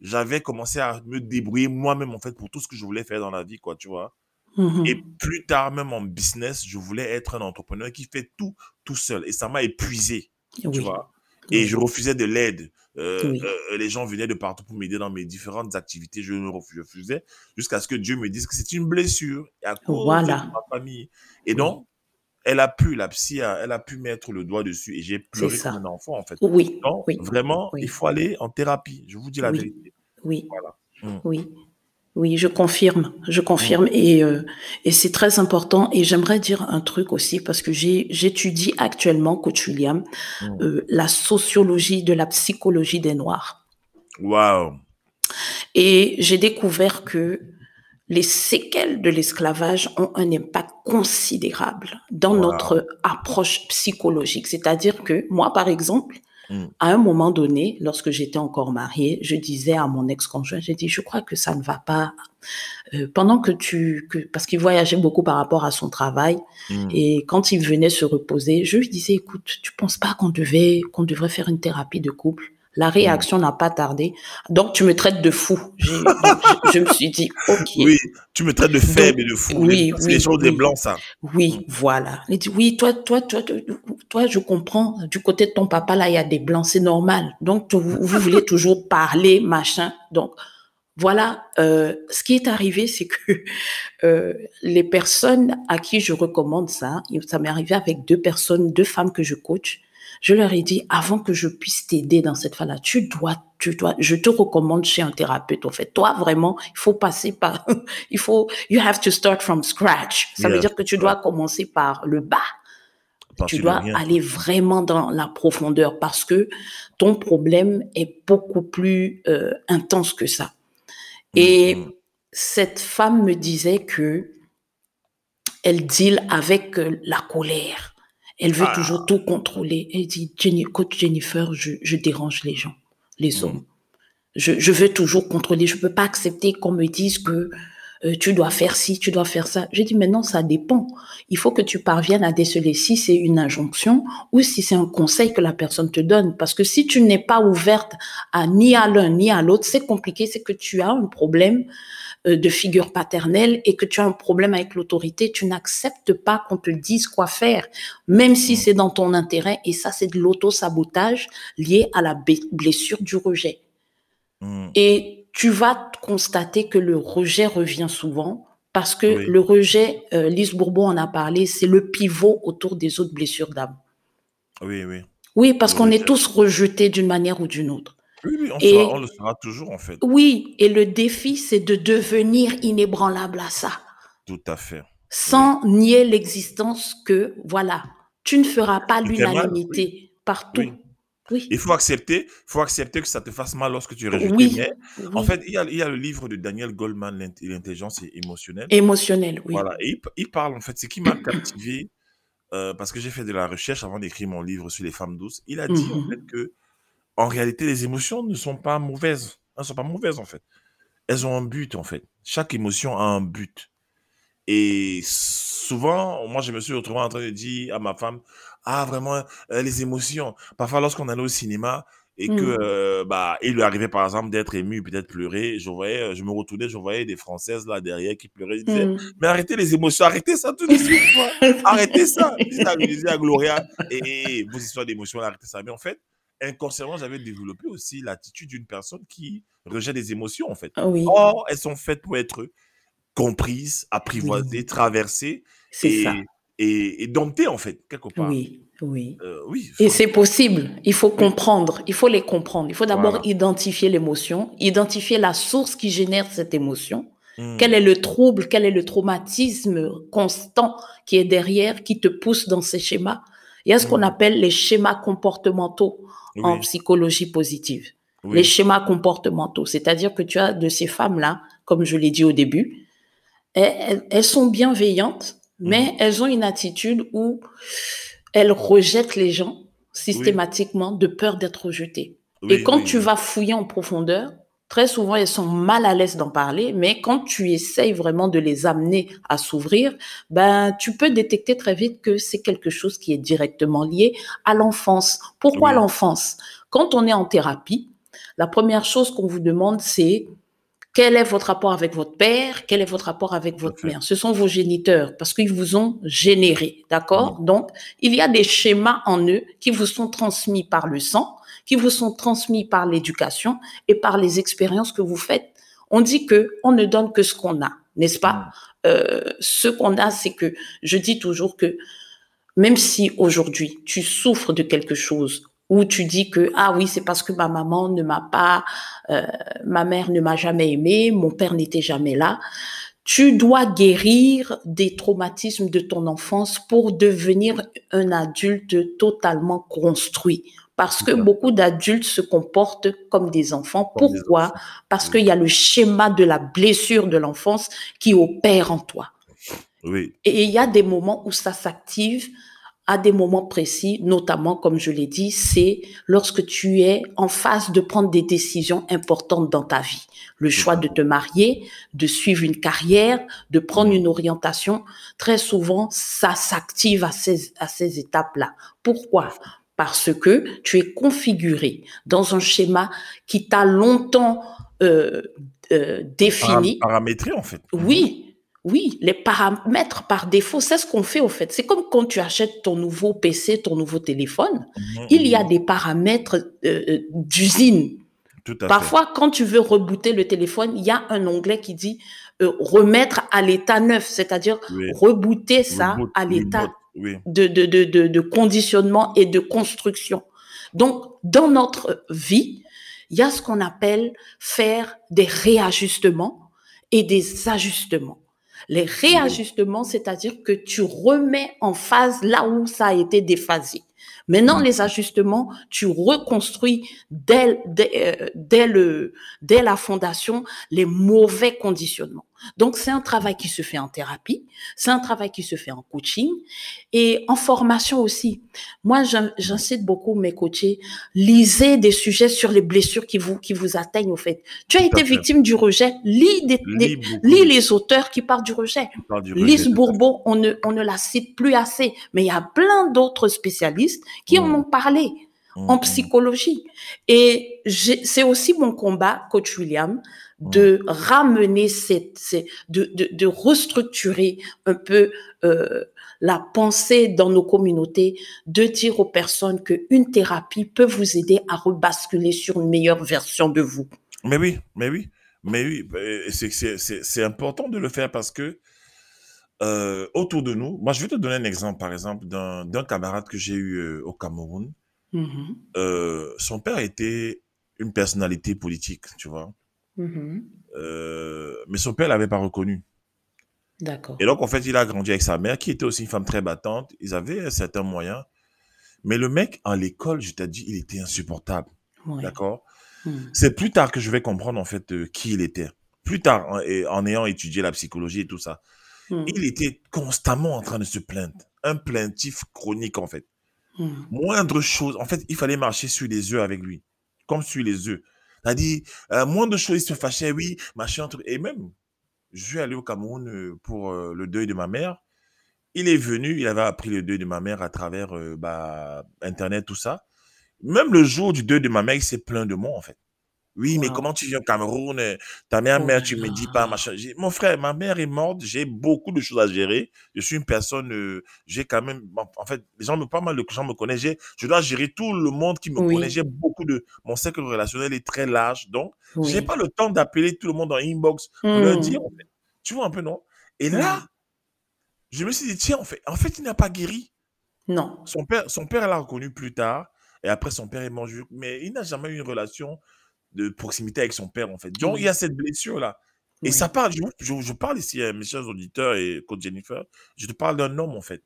j'avais commencé à me débrouiller moi-même, en fait, pour tout ce que je voulais faire dans la vie, quoi, tu vois. Mmh Et plus tard, même en business, je voulais être un entrepreneur qui fait tout tout seul. Et ça m'a épuisé, tu vois. Et je refusais de l'aide. Euh, euh, les gens venaient de partout pour m'aider dans mes différentes activités. Je refusais jusqu'à ce que Dieu me dise que c'est une blessure à cause de ma famille. Et donc, elle a pu, la psy, elle a pu mettre le doigt dessus et j'ai pleuré comme un enfant, en fait. Oui. Donc, vraiment, il faut aller en thérapie. Je vous dis la vérité. Oui. Voilà. Mmh. Oui. Oui, je confirme, je confirme et, euh, et c'est très important. Et j'aimerais dire un truc aussi parce que j'étudie actuellement, coach William, euh, la sociologie de la psychologie des Noirs. Wow. Et j'ai découvert que les séquelles de l'esclavage ont un impact considérable dans notre approche psychologique. C'est-à-dire que moi, par exemple, Mm. À un moment donné, lorsque j'étais encore mariée, je disais à mon ex-conjoint, j'ai dit, je crois que ça ne va pas. Euh, pendant que tu, que, parce qu'il voyageait beaucoup par rapport à son travail, mm. et quand il venait se reposer, je lui disais, écoute, tu penses pas qu'on devait, qu'on devrait faire une thérapie de couple? La réaction n'a pas tardé. Donc, tu me traites de fou. Je, je, me suis dit, OK. Oui, tu me traites de faible et de fou. Oui, oui. les choses des blancs, ça. Oui, voilà. Il dit, oui, toi, toi, toi, toi, je comprends. Du côté de ton papa, là, il y a des blancs, c'est normal. Donc, vous, voulez toujours parler, machin. Donc, voilà, euh, ce qui est arrivé, c'est que euh, les personnes à qui je recommande ça, ça m'est arrivé avec deux personnes, deux femmes que je coach, je leur ai dit, avant que je puisse t'aider dans cette phase-là, tu dois, tu dois, je te recommande chez un thérapeute. En fait, toi, vraiment, il faut passer par, il faut, you have to start from scratch. Ça veut dire que tu dois commencer par le bas. tu dois aller vraiment dans la profondeur parce que ton problème est beaucoup plus euh, intense que ça. Et mm-hmm. cette femme me disait que elle deal avec euh, la colère elle veut ah. toujours tout contrôler. Elle dit, Jenny, coach Jennifer, je, je, dérange les gens, les mm. hommes. Je, je, veux toujours contrôler. Je peux pas accepter qu'on me dise que euh, tu dois faire ci, tu dois faire ça. J'ai dit, mais non, ça dépend. Il faut que tu parviennes à déceler si c'est une injonction ou si c'est un conseil que la personne te donne. Parce que si tu n'es pas ouverte à ni à l'un ni à l'autre, c'est compliqué, c'est que tu as un problème de figure paternelle et que tu as un problème avec l'autorité, tu n'acceptes pas qu'on te dise quoi faire, même si c'est dans ton intérêt. Et ça, c'est de l'auto-sabotage lié à la blessure du rejet. Mm. Et tu vas constater que le rejet revient souvent parce que le rejet, euh, Lise Bourbon en a parlé, c'est le pivot autour des autres blessures d'âme. Oui, oui. Oui, parce qu'on est tous rejetés d'une manière ou d'une autre. Oui, on, le sera toujours en fait. Oui, et le défi, c'est de devenir inébranlable à ça. Tout à fait. Sans nier l'existence que, voilà, tu ne feras pas l'unanimité partout. Oui. Il faut accepter, faut accepter que ça te fasse mal lorsque tu es rejeté. Oui. en fait, il y, a, il y, a, le livre de Daniel Goldman, l'intelligence émotionnelle. Émotionnelle, oui. Voilà. Et il, parle, en fait, ce qui m'a captivé, euh, parce que j'ai fait de la recherche avant d'écrire mon livre sur les femmes douces. Il a dit, en mhm. fait, que en réalité, les émotions ne sont pas mauvaises. Elles ne sont pas mauvaises, en fait. Elles ont un but, en fait. Chaque émotion a un but. Et souvent, moi, je me suis retrouvé en train de dire à ma femme, ah, vraiment, euh, les émotions. Parfois, lorsqu'on allait au cinéma et que, mmh. euh, bah, il lui arrivait, par exemple, d'être ému, peut-être pleurer, je voyais, euh, je me retournais, je voyais des Françaises, là, derrière, qui pleuraient. Je disais, mmh. mais arrêtez les émotions, arrêtez ça tout de suite, arrêtez ça. Je disais à Gloria, et, et vos histoires d'émotions, arrêtez ça. Mais en fait, inconsciemment, j'avais développé aussi l'attitude d'une personne qui rejette des émotions, en fait. Ah oui. Or, elles sont faites pour être comprises, apprivoisées, traversées et, ça. Et, et, domptées, en fait, quelque part. Oui, oui. Euh, oui Et c'est possible. Il faut comprendre. Il faut les comprendre. Il faut d'abord identifier l'émotion, identifier la source qui génère cette émotion. Mmh. Quel est le trouble, quel est le traumatisme constant qui est derrière, qui te pousse dans ces schémas? Il y a ce qu'on mmh. appelle les schémas comportementaux en psychologie positive. Les schémas comportementaux, c'est-à-dire que tu as de ces femmes-là, comme je l'ai dit au début, elles, sont bienveillantes, mais mhm. elles ont une attitude où elles rejettent les gens systématiquement de peur d'être rejetées. Et quand tu vas fouiller en profondeur, très souvent elles sont mal à l'aise d'en parler, mais quand tu essayes vraiment de les amener à s'ouvrir, ben tu peux détecter très vite que c'est quelque chose qui est directement lié à l'enfance. Pourquoi l'enfance? Quand on est en thérapie, la première chose qu'on vous demande c'est quel est votre rapport avec votre père? Quel est votre rapport avec votre mère? Ce sont vos géniteurs parce qu'ils vous ont généré, d'accord? Donc, il y a des schémas en eux qui vous sont transmis par le sang, qui vous sont transmis par l'éducation et par les expériences que vous faites. On dit que on ne donne que ce qu'on a, n'est-ce pas? Euh, Ce qu'on a, c'est que je dis toujours que même si aujourd'hui tu souffres de quelque chose où tu dis que ah oui c'est parce que ma maman ne m'a pas euh, ma mère ne m'a jamais aimé mon père n'était jamais là tu dois guérir des traumatismes de ton enfance pour devenir un adulte totalement construit parce que beaucoup d'adultes se comportent comme des enfants. Pourquoi? Parce qu'il y a le schéma de la blessure de l'enfance qui opère en toi. Oui. Et il y a des moments où ça s'active à des moments précis, notamment, comme je l'ai dit, c'est lorsque tu es en phase de prendre des décisions importantes dans ta vie. Le choix de te marier, de suivre une carrière, de prendre une orientation. Très souvent, ça s'active à ces, à ces étapes-là. Pourquoi? Parce que tu es configuré dans un schéma qui t'a longtemps euh, euh, défini. Paramétré, en fait. Oui, oui, les paramètres par défaut, c'est ce qu'on fait au fait. C'est comme quand tu achètes ton nouveau PC, ton nouveau téléphone, mhm, il y a des paramètres euh, euh, d'usine. Parfois, quand tu veux rebooter le téléphone, il y a un onglet qui dit euh, remettre à l'état neuf, c'est-à-dire rebooter ça à l'état de, de, de, de, conditionnement et de construction. Donc, dans notre vie, il y a ce qu'on appelle faire des réajustements et des ajustements. Les réajustements, c'est-à-dire que tu remets en phase là où ça a été déphasé. Maintenant, les ajustements, tu reconstruis dès, euh, dès la fondation les mauvais conditionnements. Donc, c'est un travail qui se fait en thérapie, c'est un travail qui se fait en coaching et en formation aussi. Moi, j'incite beaucoup mes coachés, lisez des sujets sur les blessures qui vous, qui vous atteignent au fait. Tu as été victime du rejet, lis, des, lis, les auteurs qui parlent du rejet. Lise Bourbeau, on ne, on ne la cite plus assez, mais il y a plein d'autres spécialistes qui en mmh. ont parlé en mmh. psychologie. Et c'est aussi mon combat, coach William, de ramener cette, de, de, de, restructurer un peu euh, la pensée dans nos communautés, de dire aux personnes qu'une thérapie peut vous aider à rebasculer sur une meilleure version de vous. Mais oui, mais oui, mais oui, c'est important de le faire parce que euh, autour de nous, moi je vais te donner un exemple, par exemple, d'un camarade que j'ai eu euh, au Cameroun. Mmh euh, son père était une personnalité politique, tu vois. Mmh euh, mais son père l'avait pas reconnu. D'accord. Et donc, en fait, il a grandi avec sa mère, qui était aussi une femme très battante. Ils avaient un certain moyen. Mais le mec, en l'école, je t'ai dit, il était insupportable. D'accord? Mmh. C'est plus tard que je vais comprendre, en fait, euh, qui il était. Plus tard, en, en, ayant étudié la psychologie et tout ça. Mmh. Il était constamment en train de se plaindre. Un plaintif chronique, en fait. Moindre chose. En fait, il fallait marcher sur les œufs avec lui. Comme sur les œufs. T'as dit, euh, moins de choses, se fâchait, oui, machin, et même, je suis allé au Cameroun euh, pour euh, le deuil de ma mère. Il est venu, il avait appris le deuil de ma mère à travers bah, Internet, tout ça. Même le jour du deuil de ma mère, il s'est plaint de moi, en fait. Oui, mais comment tu viens au Cameroun euh, Ta mère, mère, tu me dis pas, machin. Mon frère, ma mère est morte, j'ai beaucoup de choses à gérer. Je suis une personne, euh, j'ai quand même, en fait, les gens, pas mal de gens me connaissent. Je dois gérer tout le monde qui me connaît. J'ai beaucoup de, mon cercle relationnel est très large. Donc, je j'ai pas le temps d'appeler tout le monde en inbox pour leur dire, mmh. tu vois un peu, non? Et là, je me suis dit, tiens, en fait, en fait, il n'a pas guéri. Non. Son père, son père l'a reconnu plus tard. Et après, son père est mort. Mais il n'a jamais eu une relation de proximité avec son père, en fait. Donc, il y a cette blessure-là. Et ça parle, je, je, parle ici à mes chers auditeurs et coach Jennifer, je te parle d'un homme, en fait.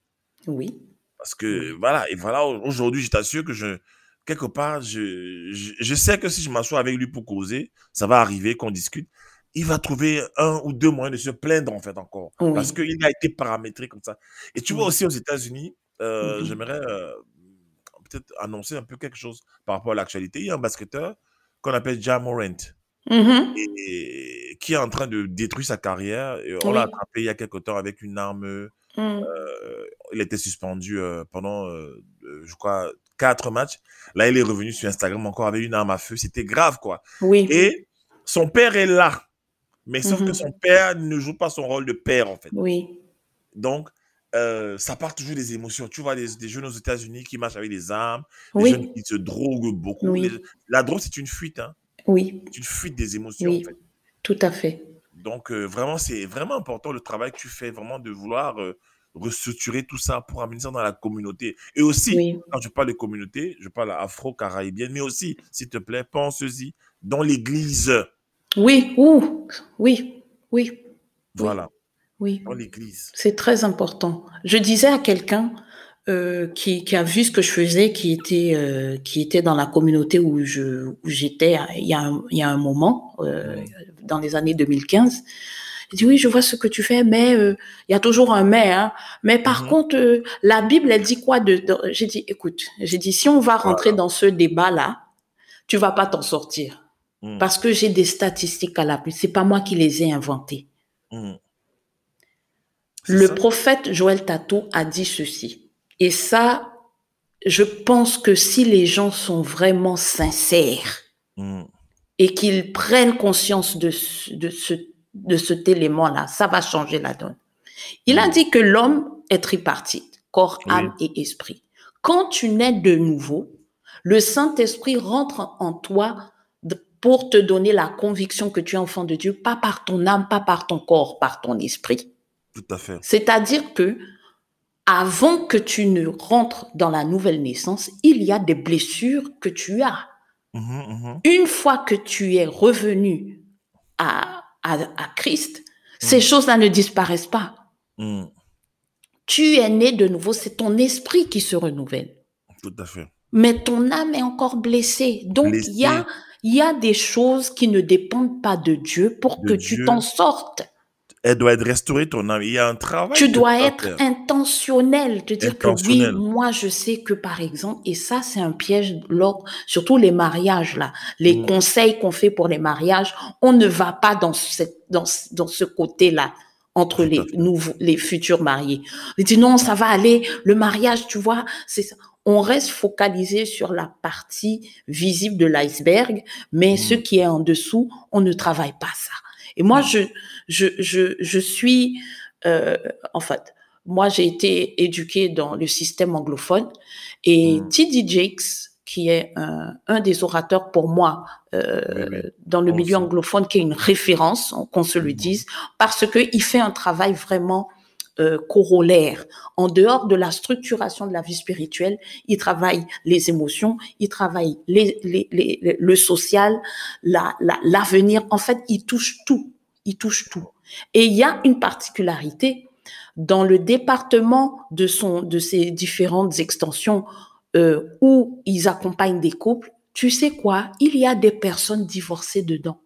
Oui. Parce que, voilà, et voilà, aujourd'hui, je t'assure que je, quelque part, je, je, sais que si je m'assois avec lui pour causer, ça va arriver, qu'on discute, il va trouver un ou deux moyens de se plaindre, en fait, encore. Parce qu'il a été paramétré comme ça. Et tu vois aussi aux États-Unis, euh, j'aimerais euh, peut-être annoncer un peu quelque chose par rapport à l'actualité. Il y a un basketteur qu'on appelle Jamorant, mm et, qui est en train de détruire sa carrière. Et on l'a attrapé il y a quelque temps avec une arme. Mm. Euh, il était suspendu euh, pendant, euh, je crois, quatre matchs. Là, il est revenu sur Instagram encore avec une arme à feu. C'était grave, quoi. Oui. Et son père est là. Mais sauf que Mmh son père ne joue pas son rôle de père, en fait. Oui. Donc, euh, ça part toujours des émotions. Tu vois des, des jeunes aux États-Unis qui marchent avec des armes, des jeunes qui se droguent beaucoup. Oui. Les- la drogue, c'est une fuite, hein. Oui. C'est une fuite des émotions, Oui. en fait. Tout à fait. Donc, euh, vraiment, c'est vraiment important le travail que tu fais, vraiment de vouloir euh, restructurer tout ça pour amener ça dans la communauté. Et aussi, quand je parle de communauté, je parle afro-caribéenne, mais aussi, s'il te plaît, pense-y, dans l'église. Oui. Ouh. Oui. Oui. Voilà, Oui. dans l'église. C'est très important. Je disais à quelqu'un euh, qui, qui a vu ce que je faisais, qui était, euh, qui était dans la communauté où je où j'étais euh, il, y a un- il y a un moment, euh, dans les années 2015. Il dit oui, je vois ce que tu fais, mais euh, il y a toujours un mais. Hein. Mais par Mhm. contre, euh, la Bible, elle dit quoi de, de- J'ai dit, écoute, j'ai dit, si on va rentrer dans ce débat-là, tu vas pas t'en sortir. Mm. Parce que j'ai des statistiques à l'appui. C'est pas moi qui les ai inventées. Mm. Le ça. prophète Joël Tato a dit ceci. Et ça, je pense que si les gens sont vraiment sincères Mm. et qu'ils prennent conscience de, ce- de, ce, de cet élément-là, ça va changer la donne. Il a Mm. dit que l'homme est tripartite, corps, Oui. âme et esprit. Quand tu nais de nouveau, le Saint-Esprit rentre en toi pour te donner la conviction que tu es enfant de Dieu, pas par ton âme, pas par ton corps, par ton esprit. Tout à fait. C'est-à-dire que avant que tu ne rentres dans la nouvelle naissance, il y a des blessures que tu as. Mhm, mhm. Une fois que tu es revenu à, à, à Christ, ces Mm. choses-là ne disparaissent pas. Tu es né de nouveau, c'est ton esprit qui se renouvelle. Tout à fait. Mais ton âme est encore blessée. Donc, il y a, y des choses qui ne dépendent pas de Dieu pour De que Dieu. tu t'en sortes. Elle doit être restaurée, ton âme. Il y a un travail. Tu dois être faire. intentionnel, te dire que oui, moi je sais que par exemple, et ça c'est un piège, lors, surtout les mariages là, les Mm. conseils qu'on fait pour les mariages, on ne va pas dans, cette, dans, ce- dans ce côté-là entre les nouveaux, les futurs mariés. On dit non, ça va aller, le mariage, tu vois, c'est ça. On reste focalisé sur la partie visible de l'iceberg, mais Mm. ce qui est en dessous, on ne travaille pas ça. Et moi, je, je, je, je suis, euh, en fait, moi, j'ai été éduquée dans le système anglophone et Mm. T.D. Jakes, qui est un, un des orateurs pour moi euh, Oui, dans le milieu sait. anglophone, qui est une référence, qu'on se le Mhm. dise, parce qu'il fait un travail vraiment euh, corollaire. En dehors de la structuration de la vie spirituelle, il travaille les émotions, il travaille le social, la- la- l'avenir. en fait, il touche tout. Il touche tout. Et il y a une particularité dans le département de, son, de ces différentes extensions euh, où ils accompagnent des couples. Tu sais quoi? Il y a des personnes divorcées dedans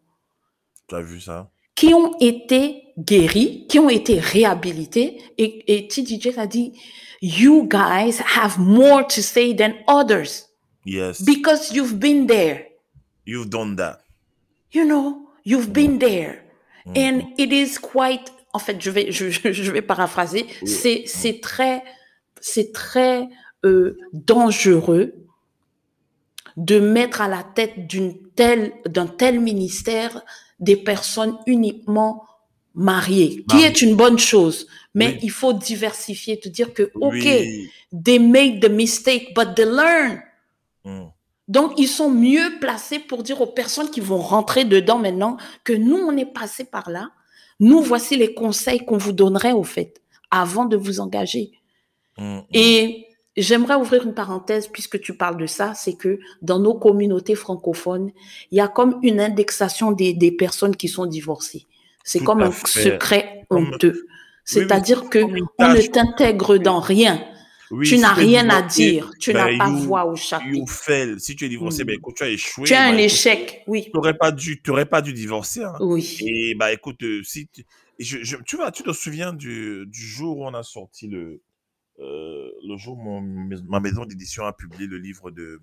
Tu as vu ça? Qui ont été guéris, qui ont été réhabilités. Et, et TDJ a dit, you guys have more to say than others Yes. because you've been there. You've done that. You know, you've been there. Mm. And it is quite, en fait, je vais, je, je- vais paraphraser, Oui. c'est, c'est très, c'est très euh, dangereux de mettre à la tête d'une telle, d'un tel ministère des personnes uniquement mariées, qui est une bonne chose. Mais Oui. il faut diversifier, te dire que, OK, Oui. they made the mistake, but they learn. Mm. Donc, ils sont mieux placés pour dire aux personnes qui vont rentrer dedans maintenant que nous, on est passé par là. Nous, voici les conseils qu'on vous donnerait, au fait, avant de vous engager. Mm. Et j'aimerais ouvrir une parenthèse puisque tu parles de ça, c'est que dans nos communautés francophones, il y a comme une indexation des, des personnes qui sont divorcées. C'est comme un fait. secret honteux. C'est-à-dire c'est que on ne t'intègre dans rien. Oui, tu n'as rien à dire. Tu ben, n'as pas you- voix au You chapitre. fail. Si tu es divorcé, Mm. ben écoute, tu as échoué. Tu as un ben, écoute, échec, oui. Tu n'aurais pas dû, pas dû divorcer. hein. Oui. Et bah écoute, euh, si tu, et je, je- tu vois, tu te souviens du, du jour où on a sorti le, euh, le jour où mon- ma maison d'édition a publié le livre de,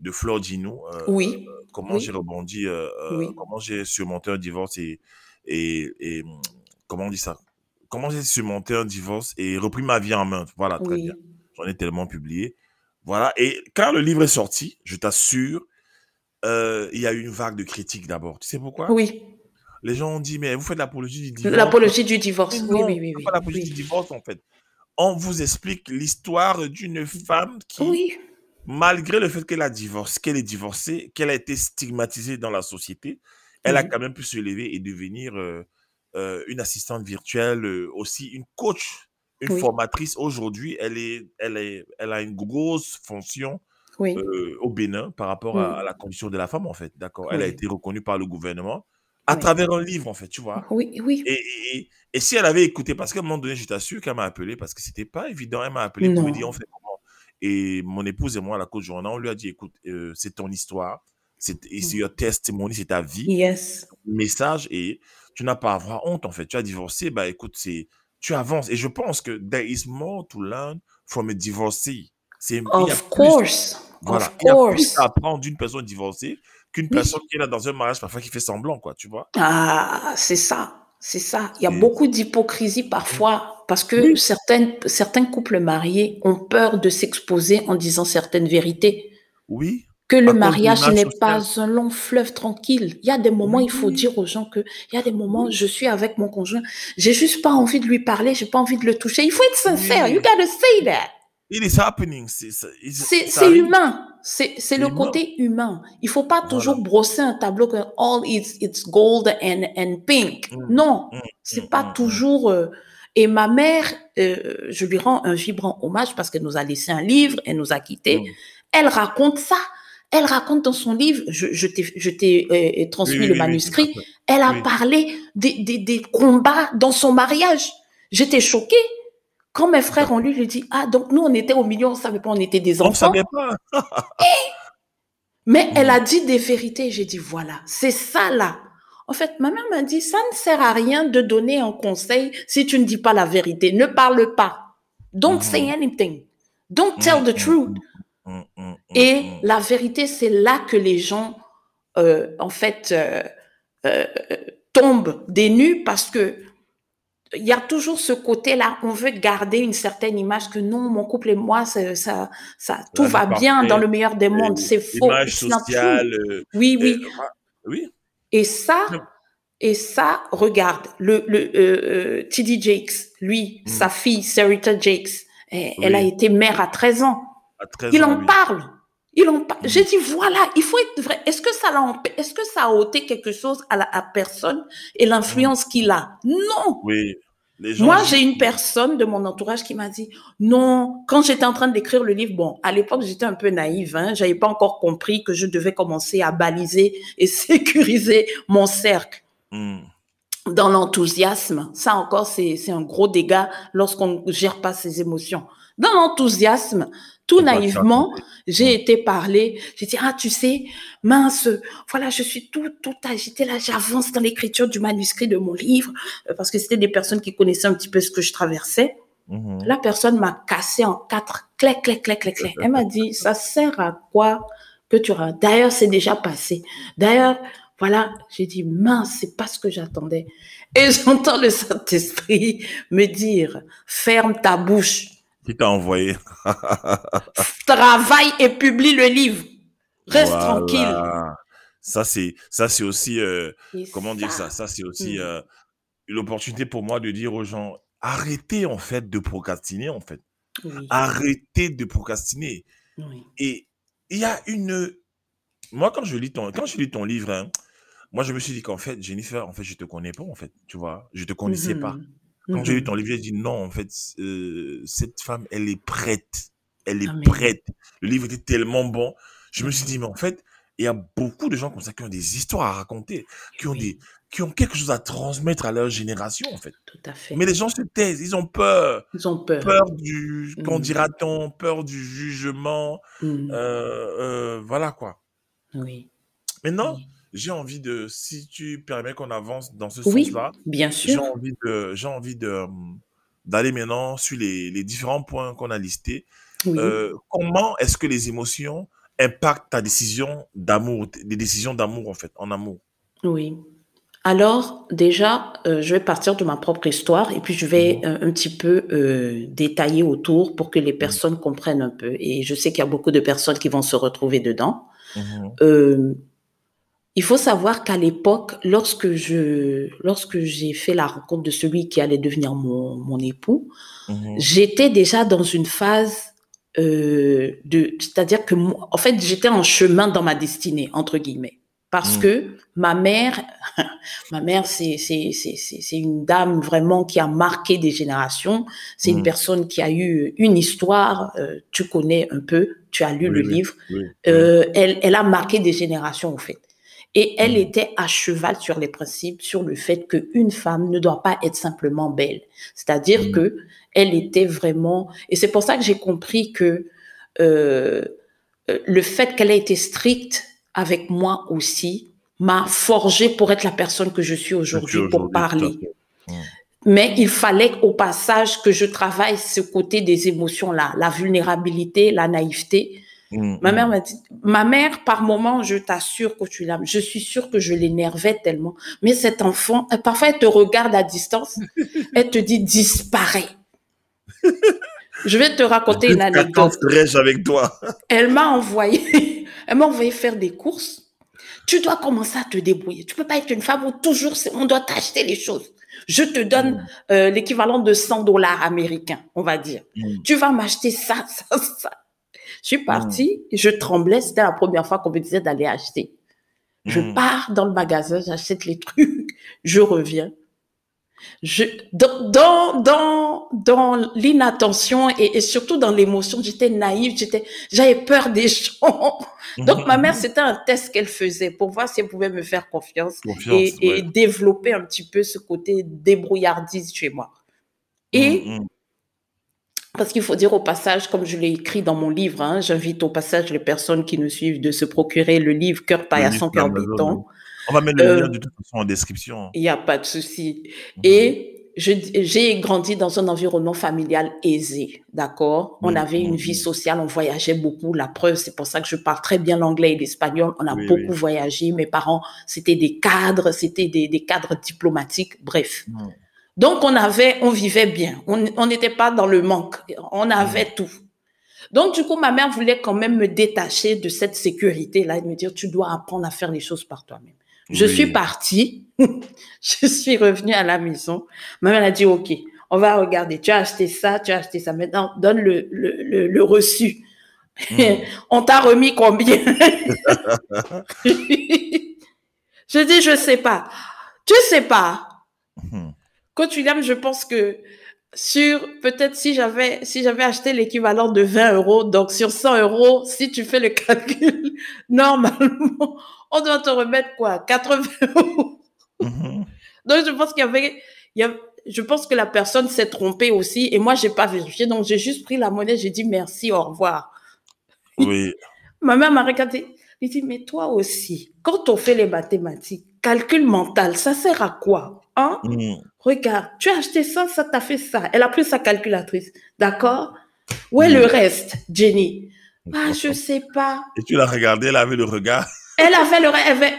de Flore Dino, euh, Oui. comment oui. j'ai rebondi, euh, euh, Oui. comment j'ai surmonté un divorce et, et, et, hum, comment on dit ça? Comment j'ai surmonté un divorce et repris ma vie en main. Voilà, très Oui. bien. J'en ai tellement publié. Voilà. Et quand le livre est sorti, je t'assure, euh, il y a eu une vague de critiques d'abord. Tu sais pourquoi? Oui. les gens ont dit, mais vous faites l'apologie du divorce. L'apologie du divorce, oui, non, oui, oui. oui, pas l'apologie oui. du divorce, en fait. On vous explique l'histoire d'une femme qui, Oui, malgré le fait qu'elle a divorcé, qu'elle est divorcée, qu'elle a été stigmatisée dans la société, elle a quand même pu se lever et devenir euh, euh, une assistante virtuelle, euh, aussi une coach, une oui, formatrice. Aujourd'hui, elle, est, elle, est, elle a une grosse fonction oui, au Bénin par rapport à, à la condition de la femme, en fait. D'accord? Elle a été reconnue par le gouvernement à travers un livre, en fait, tu vois. oui, oui. Et, et, si elle avait écouté, parce qu'à un moment donné, je t'assure qu'elle m'a appelé, parce que c'était pas évident, elle m'a appelé pour me dire, on Non. fait comment Et mon épouse et moi, à la côte journée, on lui a dit, écoute, euh, c'est ton histoire, c'est your testimony, c'est ta vie, Yes. message, et tu n'as pas à avoir honte, en fait. Tu as divorcé, bah écoute, c'est, tu avances. Et je pense que there is more to learn from a divorcee. C'est, il y a Of plus, course. voilà, Of il y a plus course. à apprendre d'une personne divorcée qu'une personne qui est là dans un mariage parfois qui fait semblant, quoi, tu vois? Ah, c'est ça. C'est ça. Il y a Et, beaucoup d'hypocrisie parfois parce que oui, certaines, certains couples mariés ont peur de s'exposer en disant certaines vérités. oui, Que le mariage n'est pas un long fleuve tranquille. Il y a des moments, il faut dire aux gens que il y a des moments, oui, je suis avec mon conjoint, j'ai juste pas envie de lui parler, j'ai pas envie de le toucher. Il faut être sincère. You gotta say that. It is happening. C'est, humain. C'est le côté humain. Il faut pas Voilà. toujours brosser un tableau que all is it's gold and and pink. Mm, Non, mm, c'est mm, pas toujours. euh, Et ma mère, euh, je lui rends un vibrant hommage parce qu'elle nous a laissé un livre, elle nous a quittés. Elle raconte ça. Elle raconte dans son livre. Je, je t'ai je t'ai euh, Oui, transmis oui, le oui, manuscrit. Elle a parlé des, des, des combats dans son mariage. J'étais choquée. Quand mes frères ont lu, je dit ah donc nous on était au milieu, on savait pas, on était des On ne enfants. savait pas. Mais elle a dit des vérités. J'ai dit, voilà, c'est ça là. En fait, ma mère m'a dit, ça ne sert à rien de donner un conseil si tu ne dis pas la vérité. Ne parle pas. Don't say Mhm. anything. Don't tell the mm, truth. mm, mm, mm, Et la vérité, c'est là que les gens, euh, en fait, euh, euh, tombent des nues parce que il y a toujours ce côté-là. On veut garder une certaine image que non, mon couple et moi, ça, ça, ça tout va bien dans le meilleur des mondes. euh, C'est faux. image sociale. euh, Oui, euh, oui. moi- oui. Et ça, et ça, regarde, le, le euh, euh, T.D. Jakes, lui, Mm. sa fille, Sarita Jakes, eh, elle a été mère à 13 ans. À 13 Il ans, en oui. parle. Mm. J'ai dit, voilà, il faut être vrai. Est-ce que ça l'a, est-ce que ça a ôté quelque chose à la à personne et Mm. l'influence qu'il a? Non. Oui. Les gens Moi, j'ai une personne de mon entourage qui m'a dit non. Quand j'étais en train d'écrire le livre, bon, à l'époque, j'étais un peu naïve. Hein, j'avais pas encore compris que je devais commencer à baliser et sécuriser mon cercle Mm. dans l'enthousiasme. Ça encore, c'est c'est un gros dégât lorsqu'on ne gère pas ses émotions. Dans l'enthousiasme, tout naïvement, j'ai été parler. J'ai dit, ah, tu sais, mince, voilà, je suis tout, tout agitée là, j'avance dans l'écriture du manuscrit de mon livre, euh, parce que c'était des personnes qui connaissaient un petit peu ce que je traversais. Mhm. La personne m'a cassé en quatre, clé, clé, clé, clé, clé. Elle m'a dit, ça sert à quoi que tu auras. D'ailleurs, c'est déjà passé. D'ailleurs, voilà, j'ai dit, mince, c'est pas ce que j'attendais. Et j'entends le Saint-Esprit me dire, ferme ta bouche, Qui t'a envoyé travaille et publie le livre. Reste Voilà. tranquille. Ça, c'est ça, c'est aussi euh, comment dire ça Ça, c'est aussi Mm. euh, une opportunité pour moi de dire aux gens arrêtez en fait de procrastiner en fait. Oui, Arrêtez de procrastiner. oui. Et il y a une. Moi, quand je lis ton, quand je lis ton livre, hein, moi, je me suis dit qu'en fait, Jennifer, en fait, je te connais pas, en fait, tu vois, je te connaissais pas. Mhm. Quand j'ai lu Mhm. ton livre, j'ai dit non, en fait, euh, cette femme, elle est prête. Elle est Amen. prête. Le livre était tellement bon. Je me suis dit, mais en fait, il y a beaucoup de gens comme ça qui ont des histoires à raconter, qui ont, Oui. des, qui ont quelque chose à transmettre à leur génération, en fait. Tout à fait. Mais les gens se taisent, ils ont peur. Ils ont peur. Peur du, qu'en Mm. dira-t-on, peur du jugement, Mm. euh, euh, voilà quoi. Oui. Maintenant, Oui. J'ai envie de, si tu permets qu'on avance dans ce Oui, sens-là, bien j'ai sûr. envie de, j'ai envie de d'aller maintenant sur les, les différents points qu'on a listés. Oui. Euh, comment est-ce que les émotions impactent ta décision d'amour, des décisions d'amour en fait, en amour? Oui. Alors, déjà, euh, je vais partir de ma propre histoire et puis je vais euh, un petit peu euh, détailler autour pour que les personnes comprennent un peu. Et je sais qu'il y a beaucoup de personnes qui vont se retrouver dedans. Mhm. Euh, il faut savoir qu'à l'époque, lorsque je, lorsque j'ai fait la rencontre de celui qui allait devenir mon, mon époux, Mhm. j'étais déjà dans une phase euh, de, c'est-à-dire que, en fait, j'étais en chemin dans ma destinée entre guillemets, parce Mm. que ma mère, ma mère, c'est c'est c'est c'est c'est une dame vraiment qui a marqué des générations. C'est une Mm. personne qui a eu une histoire. euh, tu connais un peu, tu as lu Oui, le oui, livre. oui. Euh, elle, elle a marqué des générations, en fait. Et elle Mm. était à cheval sur les principes, sur le fait qu'une femme ne doit pas être simplement belle. C'est-à-dire Mm. que elle était vraiment, et c'est pour ça que j'ai compris que euh, euh, le fait qu'elle ait été stricte avec moi aussi m'a forgé pour être la personne que je suis aujourd'hui pour parler. Mm. Mais il fallait au passage que je travaille ce côté des émotions-là, la vulnérabilité, la naïveté. Mm, Ma mm. mère m'a dit, ma mère, par moment, je t'assure que tu l'aimes. Je suis sûre que je l'énervais tellement. Mais cet enfant, euh, parfois, elle te regarde à distance, elle te dit, disparaît. Je vais te raconter une anecdote. avec toi? Elle m'a envoyé, elle m'a envoyé faire des courses. Tu dois commencer à te débrouiller. Tu peux pas être une femme où toujours on doit t'acheter les choses. Je te donne euh, l'équivalent de 100 dollars américains, on va dire. Mm. Tu vas m'acheter ça, ça, ça. Je suis partie, je tremblais. C'était la première fois qu'on me disait d'aller acheter. Je Mm. pars dans le magasin, j'achète les trucs, je reviens. Je, dans, dans, dans, dans l'inattention et, et surtout dans l'émotion, j'étais naïve, j'étais, j'avais peur des gens. Donc, ma mère, c'était un test qu'elle faisait pour voir si elle pouvait me faire confiance, Confiance, et, développer un petit peu ce côté débrouillardise chez moi. Et Mm, mm. Parce qu'il faut dire au passage, comme je l'ai écrit dans mon livre, hein, j'invite au passage les personnes qui nous suivent de se procurer le livre Cœur livre cœur béton. On va mettre le Euh, lien de toute façon en description. Il n'y a pas de souci. Mhm. Et j'ai grandi dans un environnement familial aisé, d'accord? On Mhm, avait une mhm. vie sociale, on voyageait beaucoup. La preuve, c'est pour ça que je parle très bien l'anglais et l'espagnol. On a Oui, beaucoup oui. voyagé. Mes parents, c'était des cadres, c'était des, des cadres diplomatiques, bref. Mm. Donc, on avait, on vivait bien. On n'était pas dans le manque. On avait tout. Donc, du coup, ma mère voulait quand même me détacher de cette sécurité-là et me dire, tu dois apprendre à faire les choses par toi-même. Je suis partie. je suis revenue à la maison. Ma mère a dit, OK, on va regarder. Tu as acheté ça, tu as acheté ça. Maintenant, donne le, le, le, le reçu. Mm. on t'a remis combien? je dis, je sais pas. Tu sais pas. Mm. Coach William, je pense que sur peut-être si j'avais si j'avais acheté l'équivalent de 20 euros, donc sur 100 euros, si tu fais le calcul, normalement, on doit te remettre quoi 80 euros. Mhm. Donc je pense qu'il y avait, il y a, je pense que la personne s'est trompée aussi et moi j'ai pas vérifié, donc j'ai juste pris la monnaie, j'ai dit merci, au revoir. Oui. Ma mère m'a regardé, elle dit mais toi aussi, quand on fait les mathématiques, calcul mental, ça sert à quoi Hein? Mm. Regarde, tu as acheté ça, ça t'a fait ça. Elle a pris sa calculatrice. D'accord? Où est Mm. le reste, Jenny? Ah, je sais pas. Et tu l'as regardé, elle avait le regard. Elle avait le reste. Elle, avait-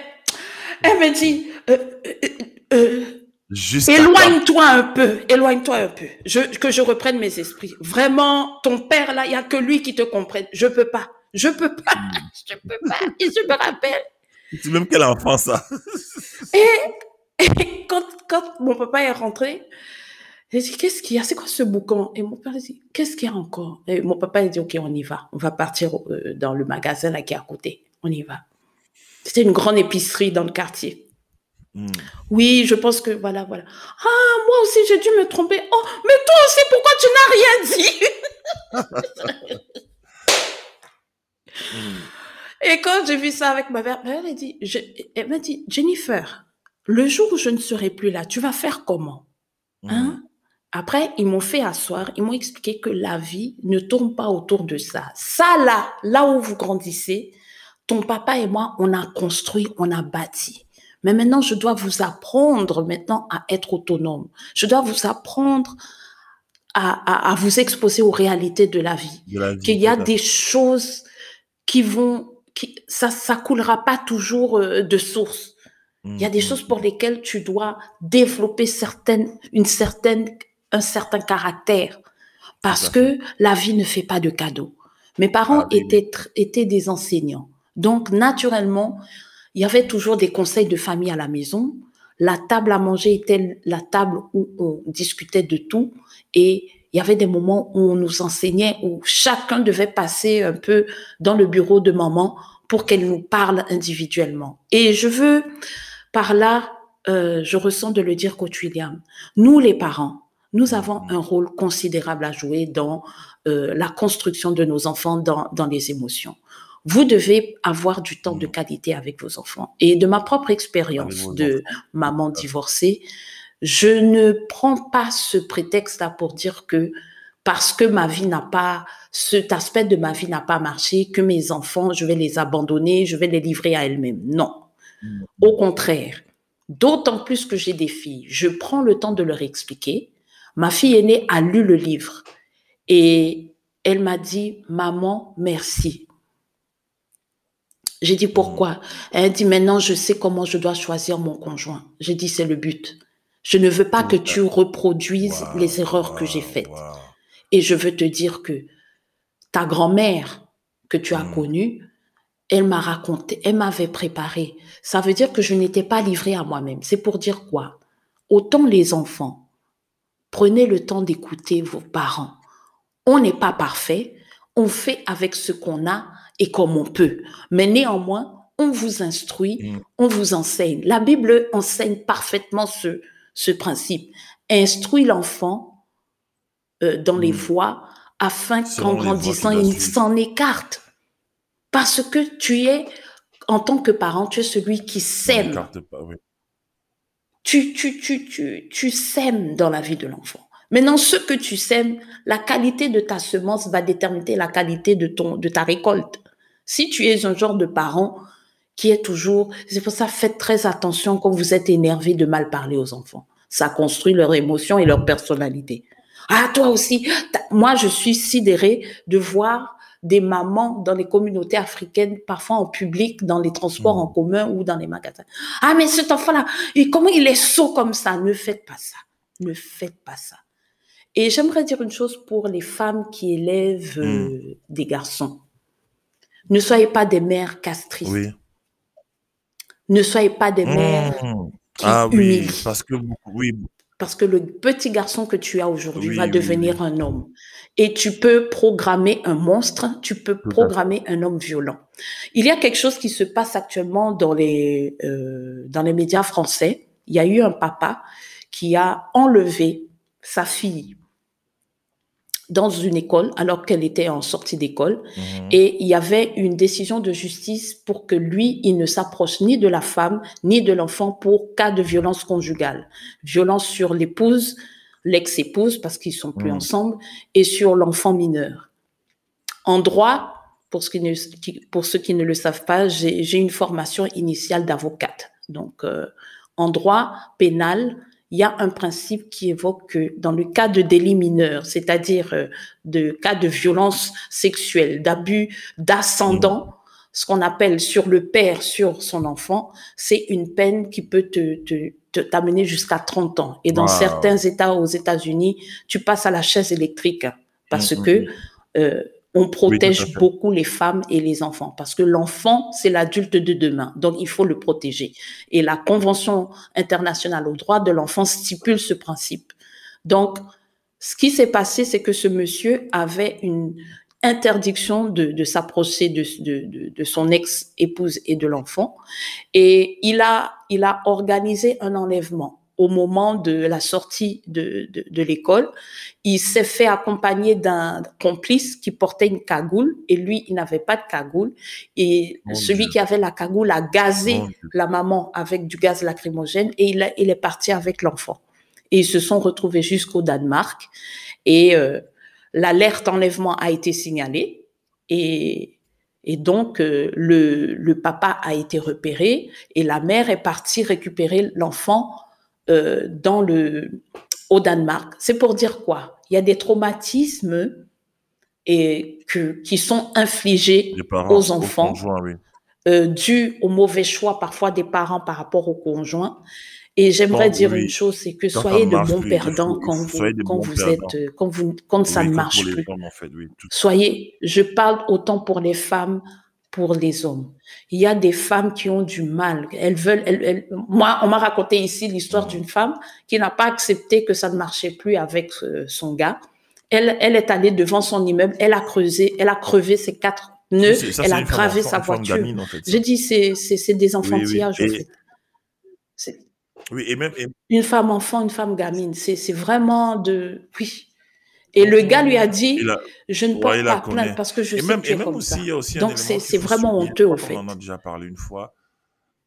elle me dit euh, euh, euh, éloigne-toi un peu, éloigne-toi un peu. Je, que je reprenne mes esprits. Vraiment, ton père là, il y a que lui qui te comprenne. Je peux pas. Je peux pas. Je peux pas. Et je me rappelle. C'est même quel enfant, ça Et quand, quand mon papa est rentré, j'ai dit, qu'est-ce qu'il y a? C'est quoi ce boucan? Et mon père a dit, qu'est-ce qu'il y a encore? Et mon papa a dit, ok, on y va. On va partir euh, dans le magasin là qui est à côté. On y va. C'était une grande épicerie dans le quartier. Mm. Oui, je pense que voilà, voilà. Ah, moi aussi, j'ai dû me tromper. Oh, mais toi aussi, pourquoi tu n'as rien dit? Mm. Et quand j'ai vu ça avec ma mère, ma dit, je- elle m'a dit, Jennifer, le jour où je ne serai plus là, tu vas faire comment? Mm. Hein? Après, ils m'ont fait asseoir, ils m'ont expliqué que la vie ne tourne pas autour de ça. Ça, là, là où vous grandissez, ton papa et moi, on a construit, on a bâti. Mais maintenant, je dois vous apprendre maintenant à être autonome. Je dois vous apprendre à, à, à vous exposer aux réalités de la vie. Vie, Qu'il y a des choses qui vont, qui, ça, ça coulera pas toujours euh, de source. Il y a des Mm. choses pour lesquelles tu dois développer certaines, une certaine, un certain caractère. Parce que la vie ne fait pas de cadeaux. Mes parents Ah, oui, étaient, étaient des enseignants. Donc, naturellement, il y avait toujours des conseils de famille à la maison. La table à manger était la table où on discutait de tout et il y avait des moments où on nous enseignait, où chacun devait passer un peu dans le bureau de maman pour qu'elle nous parle individuellement. Et je veux, par là, euh, je ressens de le dire, Coach William, nous les parents, nous avons un rôle considérable à jouer dans euh, la construction de nos enfants dans, dans les émotions. Vous devez avoir du temps de qualité avec vos enfants. Et de ma propre expérience de maman divorcée, je ne prends pas ce prétexte-là pour dire que parce que ma vie n'a pas, cet aspect de ma vie n'a pas marché, que mes enfants, je vais les abandonner, je vais les livrer à elles-mêmes. Non. Mm. Au contraire. D'autant plus que j'ai des filles, je prends le temps de leur expliquer. Ma fille aînée a lu le livre et elle m'a dit, maman, merci. J'ai dit pourquoi? Elle dit maintenant je sais comment je dois choisir mon conjoint. J'ai dit c'est le but. Je ne veux pas que tu reproduises les erreurs que j'ai faites. Et je veux te dire que ta grand-mère que tu as hmm. connue, elle m'a raconté, elle m'avait préparé. Ça veut dire que je n'étais pas livrée à moi-même. C'est pour dire quoi? Autant les enfants, prenez le temps d'écouter vos parents. On n'est pas parfait, on fait avec ce qu'on a et comme on peut. Mais néanmoins, on vous instruit, hmm. on vous enseigne. La Bible enseigne parfaitement ce, ce principe. Instruit l'enfant euh, dans les hmm. voies afin qu'en grandissant, il s'en écarte. Parce que tu es, en tant que parent, tu es celui qui sème. Tu, tu, tu, tu, tu sèmes dans la vie de l'enfant. Maintenant, ce que tu sèmes, la qualité de ta semence va déterminer la qualité de, ton, de ta récolte. Si tu es un genre de parent qui est toujours, c'est pour ça, faites très attention quand vous êtes énervé de mal parler aux enfants. Ça construit leurs émotions et leur personnalité. Ah, toi aussi. Moi, je suis sidérée de voir des mamans dans les communautés africaines, parfois en public, dans les transports en mmh. commun ou dans les magasins. Ah, mais cet enfant-là, comment il est sot comme ça? Ne faites pas ça. Ne faites pas ça. Et j'aimerais dire une chose pour les femmes qui élèvent euh, mmh. des garçons. Ne soyez pas des mères castrices. Oui. Ne soyez pas des mères mmh. ah oui, parce que oui, parce que le petit garçon que tu as aujourd'hui va devenir un homme. Et tu peux programmer un monstre, tu peux programmer un homme violent. Il y a quelque chose qui se passe actuellement dans les, euh, dans les médias français. Il y a eu un papa qui a enlevé sa fille dans une école alors qu'elle était en sortie d'école mhm. et il y avait une décision de justice pour que lui, il ne s'approche ni de la femme ni de l'enfant pour cas de violence conjugale. Violence sur l'épouse, l'ex-épouse parce qu'ils sont plus mhm. ensemble et sur l'enfant mineur. En droit, pour, ce qui ne, pour ceux qui ne le savent pas, j'ai une formation initiale d'avocate. Donc, euh, en droit pénal, il y a un principe qui évoque que dans le cas de délit mineur, c'est-à-dire euh, de cas de violence sexuelle, d'abus d'ascendant, ce qu'on appelle sur le père, sur son enfant, c'est une peine qui peut te, te, t'amener jusqu'à 30 ans. Et dans certains États aux États-Unis, tu passes à la chaise électrique parce mmh, que mmh, mmh. Euh, on protège beaucoup les femmes et les enfants parce que l'enfant, c'est l'adulte de demain. Donc, il faut le protéger. Et la Convention internationale aux droits de l'enfant stipule ce principe. Donc, ce qui s'est passé, c'est que ce monsieur avait une interdiction de, s'approcher de, de, de, son ex-épouse et de l'enfant. Et il a, il a organisé un enlèvement au moment de la sortie de, de, l'école. Il s'est fait accompagner d'un complice qui portait une cagoule et lui, il n'avait pas de cagoule. Et celui qui avait la cagoule a gazé la maman avec du gaz lacrymogène et il, il est parti avec l'enfant. Et ils se sont retrouvés jusqu'au Danemark et euh, l'alerte enlèvement a été signalée et et donc, euh, le, le, papa a été repéré et la mère est partie récupérer l'enfant euh, dans le, au Danemark. C'est pour dire quoi? Il y a des traumatismes et que, qui sont infligés aux enfants euh, dus au mauvais choix parfois des parents par rapport aux conjoints. Et j'aimerais dire une chose, c'est que soyez de bons perdants quand vous, quand vous êtes, quand vous, quand ça ne marche plus. soyez, je parle autant pour les femmes pour les hommes. Il y a des femmes qui ont du mal. Elles veulent. Elles, moi, on m'a raconté ici l'histoire d'une femme qui n'a pas accepté que ça ne marchait plus avec euh, son gars. Elle, elle est allée devant son immeuble. Elle a creusé. Elle a crevé ses quatre nœuds. elle a gravé sa voiture. J'ai dit c'est c'est des enfantillages en fait. Oui, et même une femme enfant, une femme gamine. C'est vraiment de oui. Et le gars lui a dit, je ne porte pas plainte parce que je sais que tu es comme aussi, ça. Donc c'est vraiment honteux au fait. On en a déjà parlé une fois.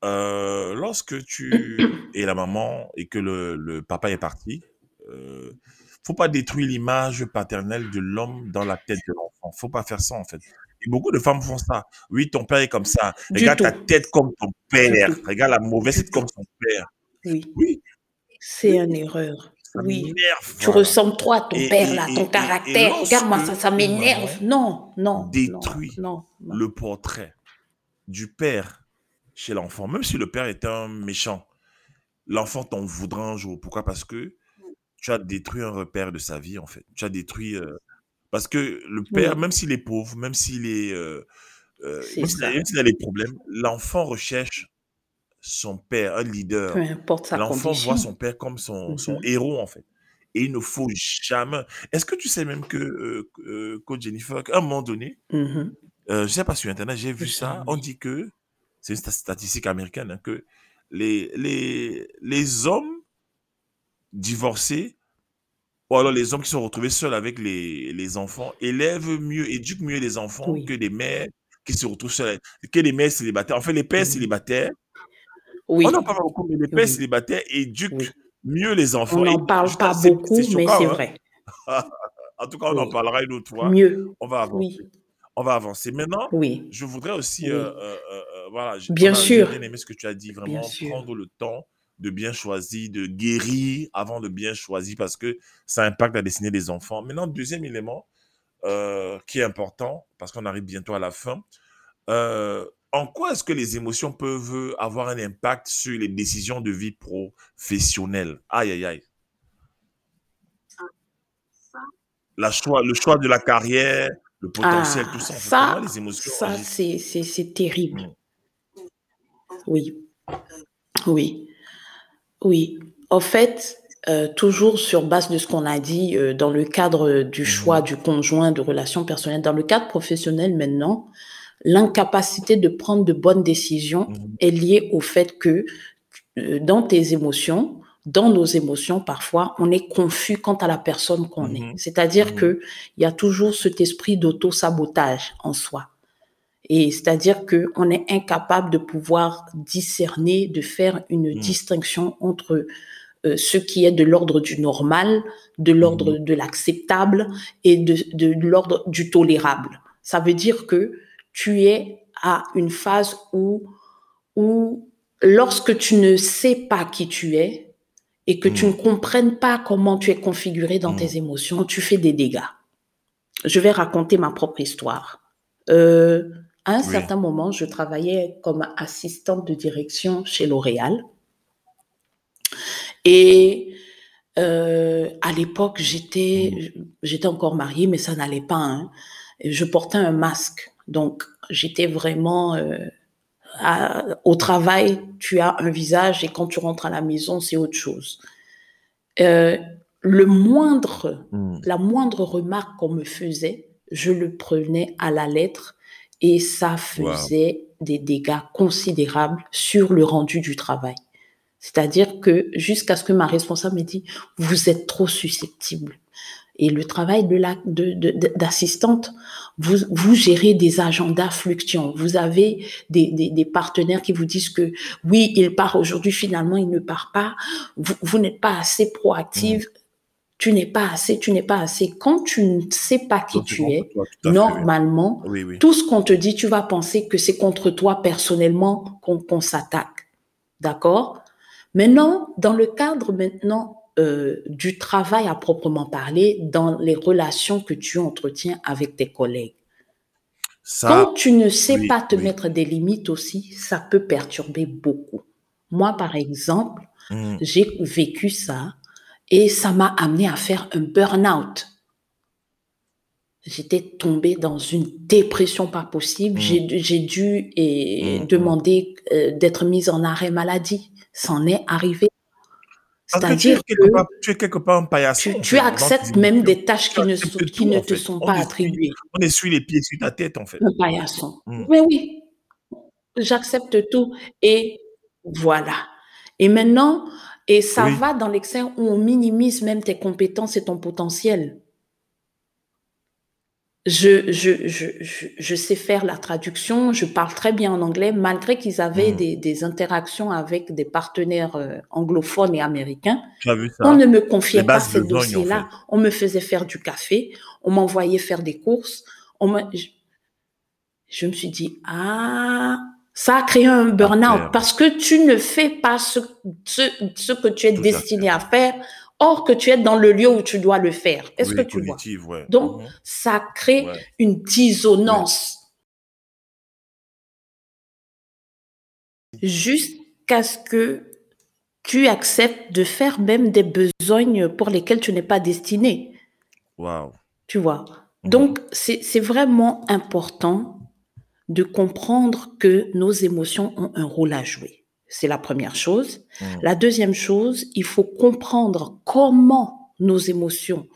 Euh, lorsque tu es la maman et que le, le papa est parti, euh, faut pas détruire l'image paternelle de l'homme dans la tête de l'enfant. Faut pas faire ça en fait. Et beaucoup de femmes font ça. Oui, ton père est comme ça. Regarde ta tête comme ton père. Regarde la mauvaise tête comme son père. Oui. Oui. C'est une erreur oui. Tu ressembles trop à ton père, là, ton caractère. Regarde-moi, ça, ça m'énerve. Non, non. Détruit non, le portrait du père chez l'enfant, même si le père est un méchant. L'enfant t'en voudra un jour. Pourquoi? Parce que tu as détruit un repère de sa vie, en fait. Tu as détruit. Euh, parce que le père, même s'il est pauvre, même s'il est. Euh, euh, même s'il a des problèmes, l'enfant recherche son père, un leader. L'enfant voit son père comme son, son, mmh héros, en fait. Et il ne faut jamais. Est-ce que tu sais même que, euh, euh Coach Jennifer, qu'à un moment donné, mmh euh, je ne sais pas sur Internet, j'ai vu ça, on dit que, c'est une statistique américaine, hein, que les, les, les hommes divorcés, ou alors les hommes qui sont retrouvés seuls avec les, les enfants, élèvent mieux, éduquent mieux les enfants que des mères qui se retrouvent seules, que les mères célibataires. En fait, les pères mmh célibataires on en parle beaucoup, mais les pères célibataires éduquent mieux les enfants. On n'en parle pas beaucoup, mais c'est hein. vrai. en tout cas, on en parlera une autre fois. Mieux. On va avancer. On va avancer. Maintenant, je voudrais aussi, euh, euh, euh, voilà, bien sûr. bien aimé ce que tu as dit, vraiment prendre le temps de bien choisir, de guérir avant de bien choisir parce que ça impacte la destinée des enfants. Maintenant, deuxième élément qui est important parce qu'on arrive bientôt à la fin en quoi est-ce que les émotions peuvent avoir un impact sur les décisions de vie professionnelle Aïe, aïe, aïe. La choix, le choix de la carrière, le potentiel, tout ça. Ça, les émotions ça c'est terrible. Mmh. Oui. Oui. Oui. En fait, euh, toujours sur base de ce qu'on a dit euh, dans le cadre du mmh choix du conjoint, de relations personnelles, dans le cadre professionnel maintenant, l'incapacité de prendre de bonnes décisions mmh. est liée au fait que euh, dans tes émotions, dans nos émotions, parfois, on est confus quant à la personne qu'on est. Mmh. C'est-à-dire mmh. que il y a toujours cet esprit d'auto-sabotage en soi. Et c'est-à-dire que on est incapable de pouvoir discerner, de faire une distinction entre euh, ce qui est de l'ordre du normal, de l'ordre de l'acceptable et de, de l'ordre du tolérable. Ça veut dire que tu es à une phase où, où lorsque tu ne sais pas qui tu es et que tu ne mm. comprennes pas comment tu es configuré dans tes mm. émotions, tu fais des dégâts. Je vais raconter ma propre histoire. Euh, à un certain moment, je travaillais comme assistante de direction chez L'Oréal. Et euh, à l'époque, j'étais, mm. j'étais encore mariée, mais ça n'allait pas. Hein. Je portais un masque. Donc, j'étais vraiment euh, au travail, tu as un visage et quand tu rentres à la maison, c'est autre chose. Euh, le moindre, hmm. la moindre remarque qu'on me faisait, je le prenais à la lettre et ça faisait des dégâts considérables sur le rendu du travail. C'est-à-dire que jusqu'à ce que ma responsable me dise, vous êtes trop susceptible. Et le travail de la d'assistante, vous, vous gérez des agendas fluctuants. Vous avez des, des, des, partenaires qui vous disent que oui, il part aujourd'hui, finalement, il ne part pas. Vous, vous n'êtes pas assez proactive. Mmh. Tu n'es pas assez, tu n'es pas assez. Quand tu ne sais pas qui tu es, normalement, tout ce qu'on te dit, tu vas penser que c'est contre toi personnellement qu'on s'attaque. D'accord? Maintenant, dans le cadre maintenant euh, du travail à proprement parler dans les relations que tu entretiens avec tes collègues. Quand tu ne sais pas te mettre des limites aussi, ça peut perturber beaucoup. Moi, par exemple, mmh. j'ai vécu ça et ça m'a amené à faire un burn-out. j'étais tombée dans une dépression pas possible. Mm. J'ai dû et Mm, mm. demander euh, d'être mise en arrêt maladie. C'en est arrivé. Que C'est-à-dire quelque que part, tu es quelque part un paillasson. tu, acceptes tes même des tâches qui ne, acceptes sont- qui tout, ne en te fait. sont On pas attribuées. on essuie les pieds sur ta tête, en fait. Un paillasson. Mm. Mais oui, j'accepte tout. Et voilà. Et maintenant, et ça Oui. va dans l'excès où on minimise même tes compétences et ton potentiel. Je, je, je, je, sais faire la traduction, je parle très bien en anglais, malgré qu'ils avaient Mm. des, des interactions avec des partenaires euh, anglophones et américains. Vu ça? On ne me confiait pas ces besognes, en fait. dossiers-là. On me faisait faire du café, on m'envoyait faire des courses. On me... je, me suis dit, ah, ça a créé un burn-out parce que tu ne fais pas ce, ce, ce que tu es Tout à destiné à faire, or que tu es dans le lieu où tu dois le faire. Est-ce Oui, que tu vois? ouais. Donc, Mhm. ça crée Ouais. une dissonance jusqu'à ce que tu acceptes de faire même des besognes pour lesquelles tu n'es pas destiné. Waouh. Tu vois? Mhm. Donc, c'est vraiment important de comprendre que nos émotions ont un rôle à jouer. C'est la première chose. Mhm. La deuxième chose, il faut comprendre comment nos émotions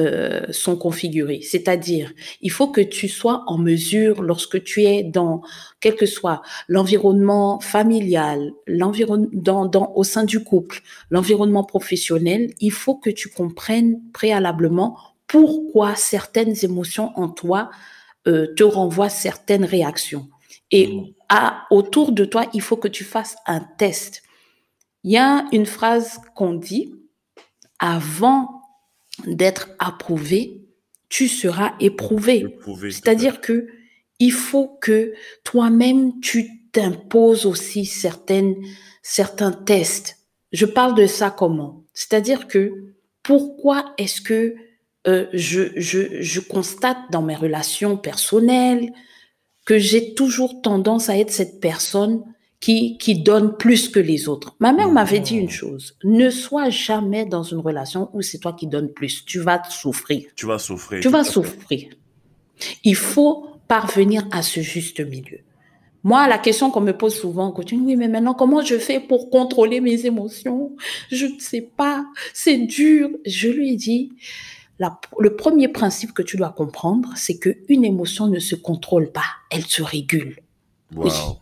euh, sont configurées. C'est-à-dire, il faut que tu sois en mesure, lorsque tu es dans, quel que soit l'environnement familial, l'environnement dans, dans, au sein du couple, l'environnement professionnel, il faut que tu comprennes préalablement pourquoi certaines émotions en toi euh, te renvoient certaines réactions. Et Mhm. À, autour de toi, il faut que tu fasses un test. Il y a une phrase qu'on dit, avant d'être approuvé, tu seras éprouvé. C'est-à-dire que il faut que toi-même tu t'imposes aussi certaines certains tests. Je parle de ça comment? C'est-à-dire que pourquoi est-ce que euh, je, je, je constate dans mes relations personnelles que j'ai toujours tendance à être cette personne qui, qui donne plus que les autres. Ma mère m'avait dit une chose, ne sois jamais dans une relation où c'est toi qui donnes plus, tu vas souffrir. Tu vas souffrir. Tu vas souffrir. Il faut parvenir à ce juste milieu. Moi, la question qu'on me pose souvent, continue, oui, mais maintenant, comment je fais pour contrôler mes émotions? Je ne sais pas, c'est dur. Je lui ai dit, la- le premier principe que tu dois comprendre, c'est qu'une émotion ne se contrôle pas, elle se régule. Waouh.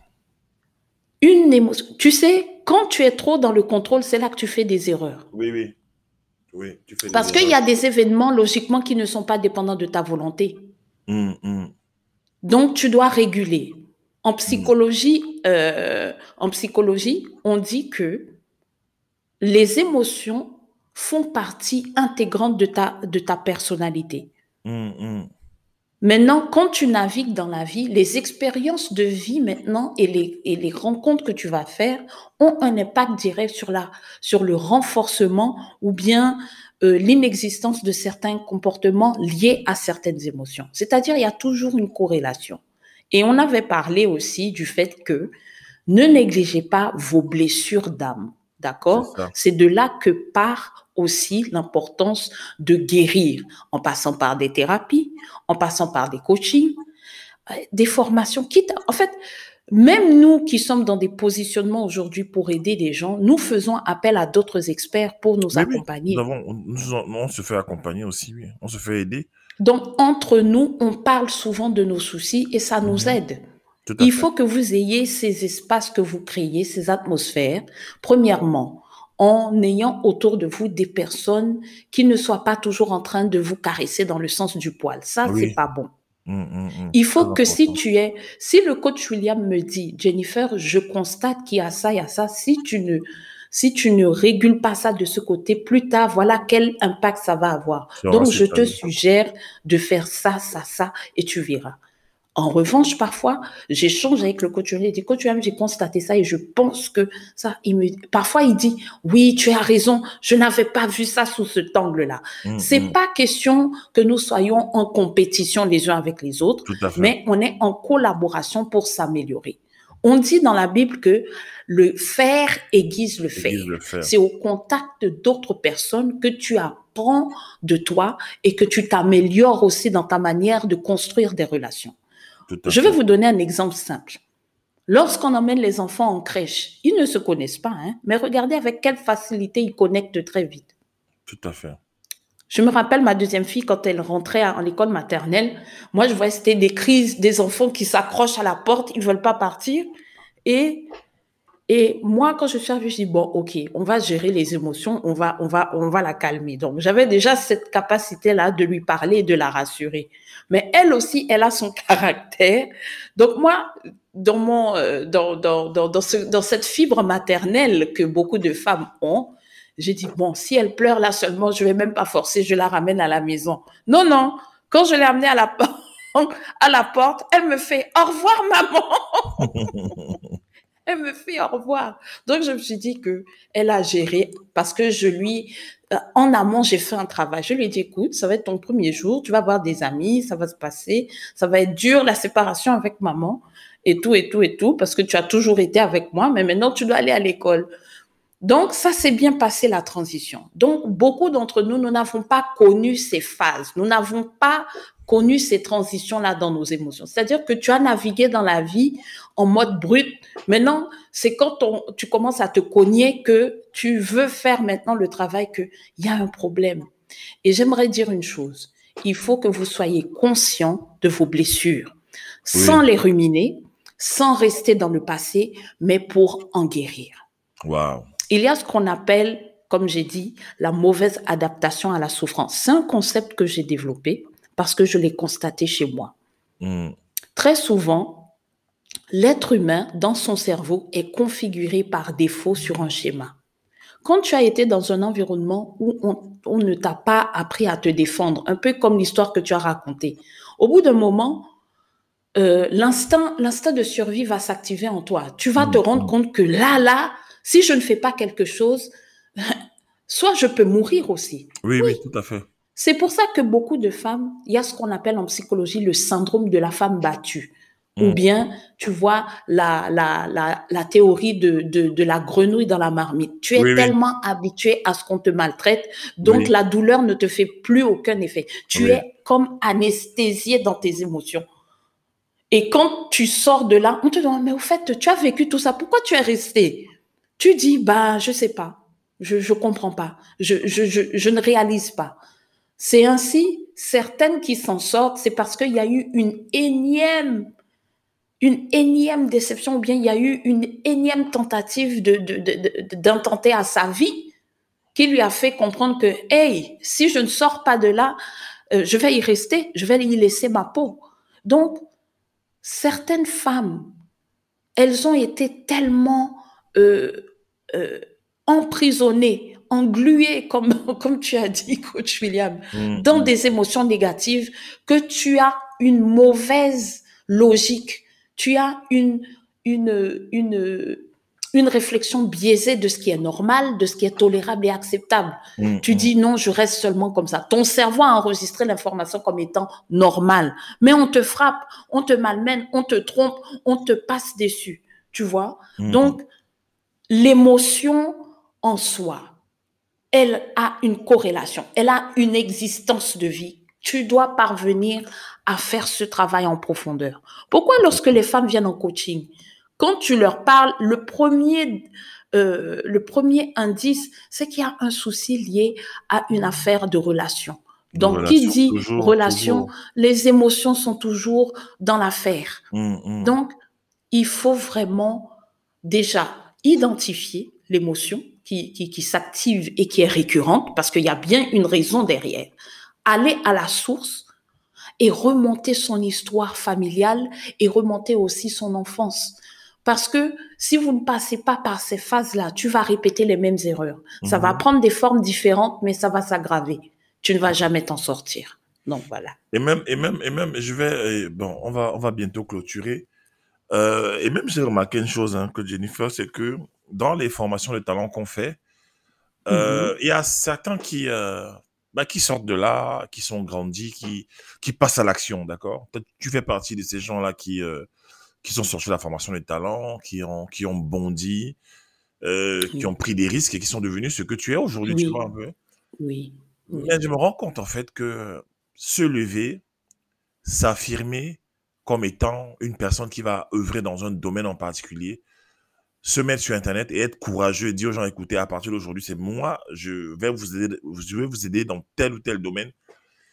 Une émotion, tu sais, quand tu es trop dans le contrôle, c'est là que tu fais des erreurs. Oui, oui. Oui, tu fais Parce qu'il y a des événements, logiquement, qui ne sont pas dépendants de ta volonté. Mhm, mhm. Donc, tu dois réguler. En psychologie, euh, en psychologie, on dit que les émotions font partie intégrante de ta, de ta personnalité. Mhm, mhm. Maintenant, quand tu navigues dans la vie, les expériences de vie maintenant et les, et les rencontres que tu vas faire ont un impact direct sur, la, sur le renforcement ou bien euh, l'inexistence de certains comportements liés à certaines émotions. C'est-à-dire, il y a toujours une corrélation. Et on avait parlé aussi du fait que ne négligez pas vos blessures d'âme. D'accord? C'est de là que part aussi l'importance de guérir en passant par des thérapies, en passant par des coachings, euh, des formations. Quitte, en fait, même nous qui sommes dans des positionnements aujourd'hui pour aider les gens, nous faisons appel à d'autres experts pour nous Oui, oui. accompagner. Nous avons, nous, on se fait accompagner aussi, oui. On se fait aider. Donc, entre nous, on parle souvent de nos soucis et ça nous Mhm. aide. Il fait. faut que vous ayez ces espaces que vous créez, ces atmosphères. Premièrement, en ayant autour de vous des personnes qui ne soient pas toujours en train de vous caresser dans le sens du poil. Ça, Oui. c'est pas bon. Mhm, mhm, mhm. Il faut que si tu es, si le coach William me dit, Jennifer, je constate qu'il y a ça, il y a ça, si tu ne, si tu ne régules pas ça de ce côté, plus tard, voilà quel impact ça va avoir. Donc, je te suggère de faire ça, ça, ça, et tu verras. En revanche, parfois, j'échange avec le coach, je lui dis, coach, j'ai constaté ça et je pense que ça, il me, parfois il dit, oui, tu as raison, je n'avais pas vu ça sous cet angle-là. Mhm, C'est mhm. pas question que nous soyons en compétition les uns avec les autres, mais on est en collaboration pour s'améliorer. On dit dans la Bible que le faire aiguise le faire. Fer. C'est au contact d'autres personnes que tu apprends de toi et que tu t'améliores aussi dans ta manière de construire des relations. Je vais vous donner un exemple simple. Lorsqu'on emmène les enfants en crèche, ils ne se connaissent pas, hein, mais regardez avec quelle facilité ils connectent très vite. Tout à fait. Je me rappelle ma deuxième fille quand elle rentrait en école maternelle. Moi, je voyais c'était des crises, des enfants qui s'accrochent à la porte, ils veulent pas partir. Et et moi, quand je suis arrivée, je dis bon, ok, on va gérer les émotions, on va, on va, on va la calmer. Donc, j'avais déjà cette capacité-là de lui parler de la rassurer. Mais elle aussi, elle a son caractère. Donc moi, dans mon, euh, dans, dans, dans, dans, ce, dans cette fibre maternelle que beaucoup de femmes ont, j'ai dit, bon, si elle pleure là seulement, je vais même pas forcer, je la ramène à la maison. Non, non. Quand je l'ai amenée à la, à la porte, elle me fait au revoir, maman. me fait au revoir. Donc, je me suis dit que elle a géré parce que je lui, euh, en amont, j'ai fait un travail. Je lui ai dit, écoute, ça va être ton premier jour, tu vas voir des amis, ça va se passer, ça va être dur, la séparation avec maman et tout, et tout, et tout, parce que tu as toujours été avec moi, mais maintenant, tu dois aller à l'école. Donc, ça s'est bien passé la transition. Donc, beaucoup d'entre nous, nous n'avons pas connu ces phases. Nous n'avons pas connu ces transitions-là dans nos émotions. C'est-à-dire que tu as navigué dans la vie en mode brut. Maintenant, c'est quand tu commences à te cogner que tu veux faire maintenant le travail qu'il y a un problème. Et j'aimerais dire une chose. Il faut que vous soyez conscient de vos blessures, sans les ruminer, sans rester dans le passé, mais pour en guérir. Wow. Il y a ce qu'on appelle, comme j'ai dit, la mauvaise adaptation à la souffrance. C'est un concept que j'ai développé parce que je l'ai constaté chez moi. Hmm. Très souvent, l'être humain, dans son cerveau, est configuré par défaut sur un schéma. Quand tu as été dans un environnement où on, ne t'a pas appris à te défendre, un peu comme l'histoire que tu as racontée, au bout d'un moment, euh, l'instinct, l'instinct de survie va s'activer en toi. Tu vas te hmm. rendre compte que là, là, si je ne fais pas quelque chose, soit je peux mourir aussi. Oui, oui, tout à fait. C'est pour ça que beaucoup de femmes, il y a ce qu'on appelle en psychologie le syndrome de la femme battue. Ou mm. bien, tu vois, la, la, la, la théorie de, de, de, la grenouille dans la marmite. Tu es tellement habitué à ce qu'on te maltraite, donc la douleur ne te fait plus aucun effet. Tu es comme anesthésié dans tes émotions. Et quand tu sors de là, on te demande, mais au fait, tu as vécu tout ça, pourquoi tu es resté tu dis, bah, je sais pas, je je comprends pas, je, je, je, je ne réalise pas. C'est ainsi, certaines qui s'en sortent, c'est parce qu'il y a eu une énième, une énième déception, ou bien il y a eu une énième tentative d'intenter à sa vie qui lui a fait comprendre que, hey, si je ne sors pas de là, euh, je vais y rester, je vais y laisser ma peau. Donc, certaines femmes, elles ont été tellement euh, euh, emprisonné, englué, comme, comme tu as dit, coach William, mm, dans mm. des émotions négatives, que tu as une mauvaise logique, tu as une, une, une, une réflexion biaisée de ce qui est normal, de ce qui est tolérable et acceptable. Mm, tu dis non, je reste seulement comme ça. Ton cerveau a enregistré l'information comme étant normale. Mais on te frappe, on te malmène, on te trompe, on te passe dessus. Tu vois? Donc, l'émotion en soi, elle a une corrélation, elle a une existence de vie. Tu dois parvenir à faire ce travail en profondeur. Pourquoi lorsque les femmes viennent en coaching, quand tu leur parles, le premier, euh, le premier indice, c'est qu'il y a un souci lié à une affaire de relation. Donc, qui dit relation, les émotions sont toujours dans l'affaire. Mmh, mmh. Donc, il faut vraiment déjà identifier l'émotion qui, qui, qui s'active et qui est récurrente, parce qu'il y a bien une raison derrière. Aller à la source et remonter son histoire familiale et remonter aussi son enfance. Parce que si vous ne passez pas par ces phases-là, tu vas répéter les mêmes erreurs. Ça va mhm. prendre des formes différentes, mais ça va s'aggraver. Tu ne vas jamais t'en sortir. Donc voilà. Et même, et même, et même, je vais, bon, on va, on va bientôt clôturer. Euh, et même, j'ai remarqué une chose hein, que Jennifer, c'est que dans les formations de talent qu'on fait, euh, il y a certains qui, euh, bah, qui sortent de là, qui sont grandis, qui, qui passent à l'action, d'accord? Tu fais partie de ces gens-là qui, qui sont sortis de la formation des talents, qui ont, qui ont bondi, qui ont pris des risques et qui sont devenus ce que tu es aujourd'hui, tu vois un peu? Oui. Mais je me rends compte en fait que se lever, s'affirmer comme étant une personne qui va œuvrer dans un domaine en particulier, se mettre sur Internet et être courageux et dire aux gens, écoutez, à partir d'aujourd'hui, c'est moi, je vais vous aider, je vais vous aider dans tel ou tel domaine.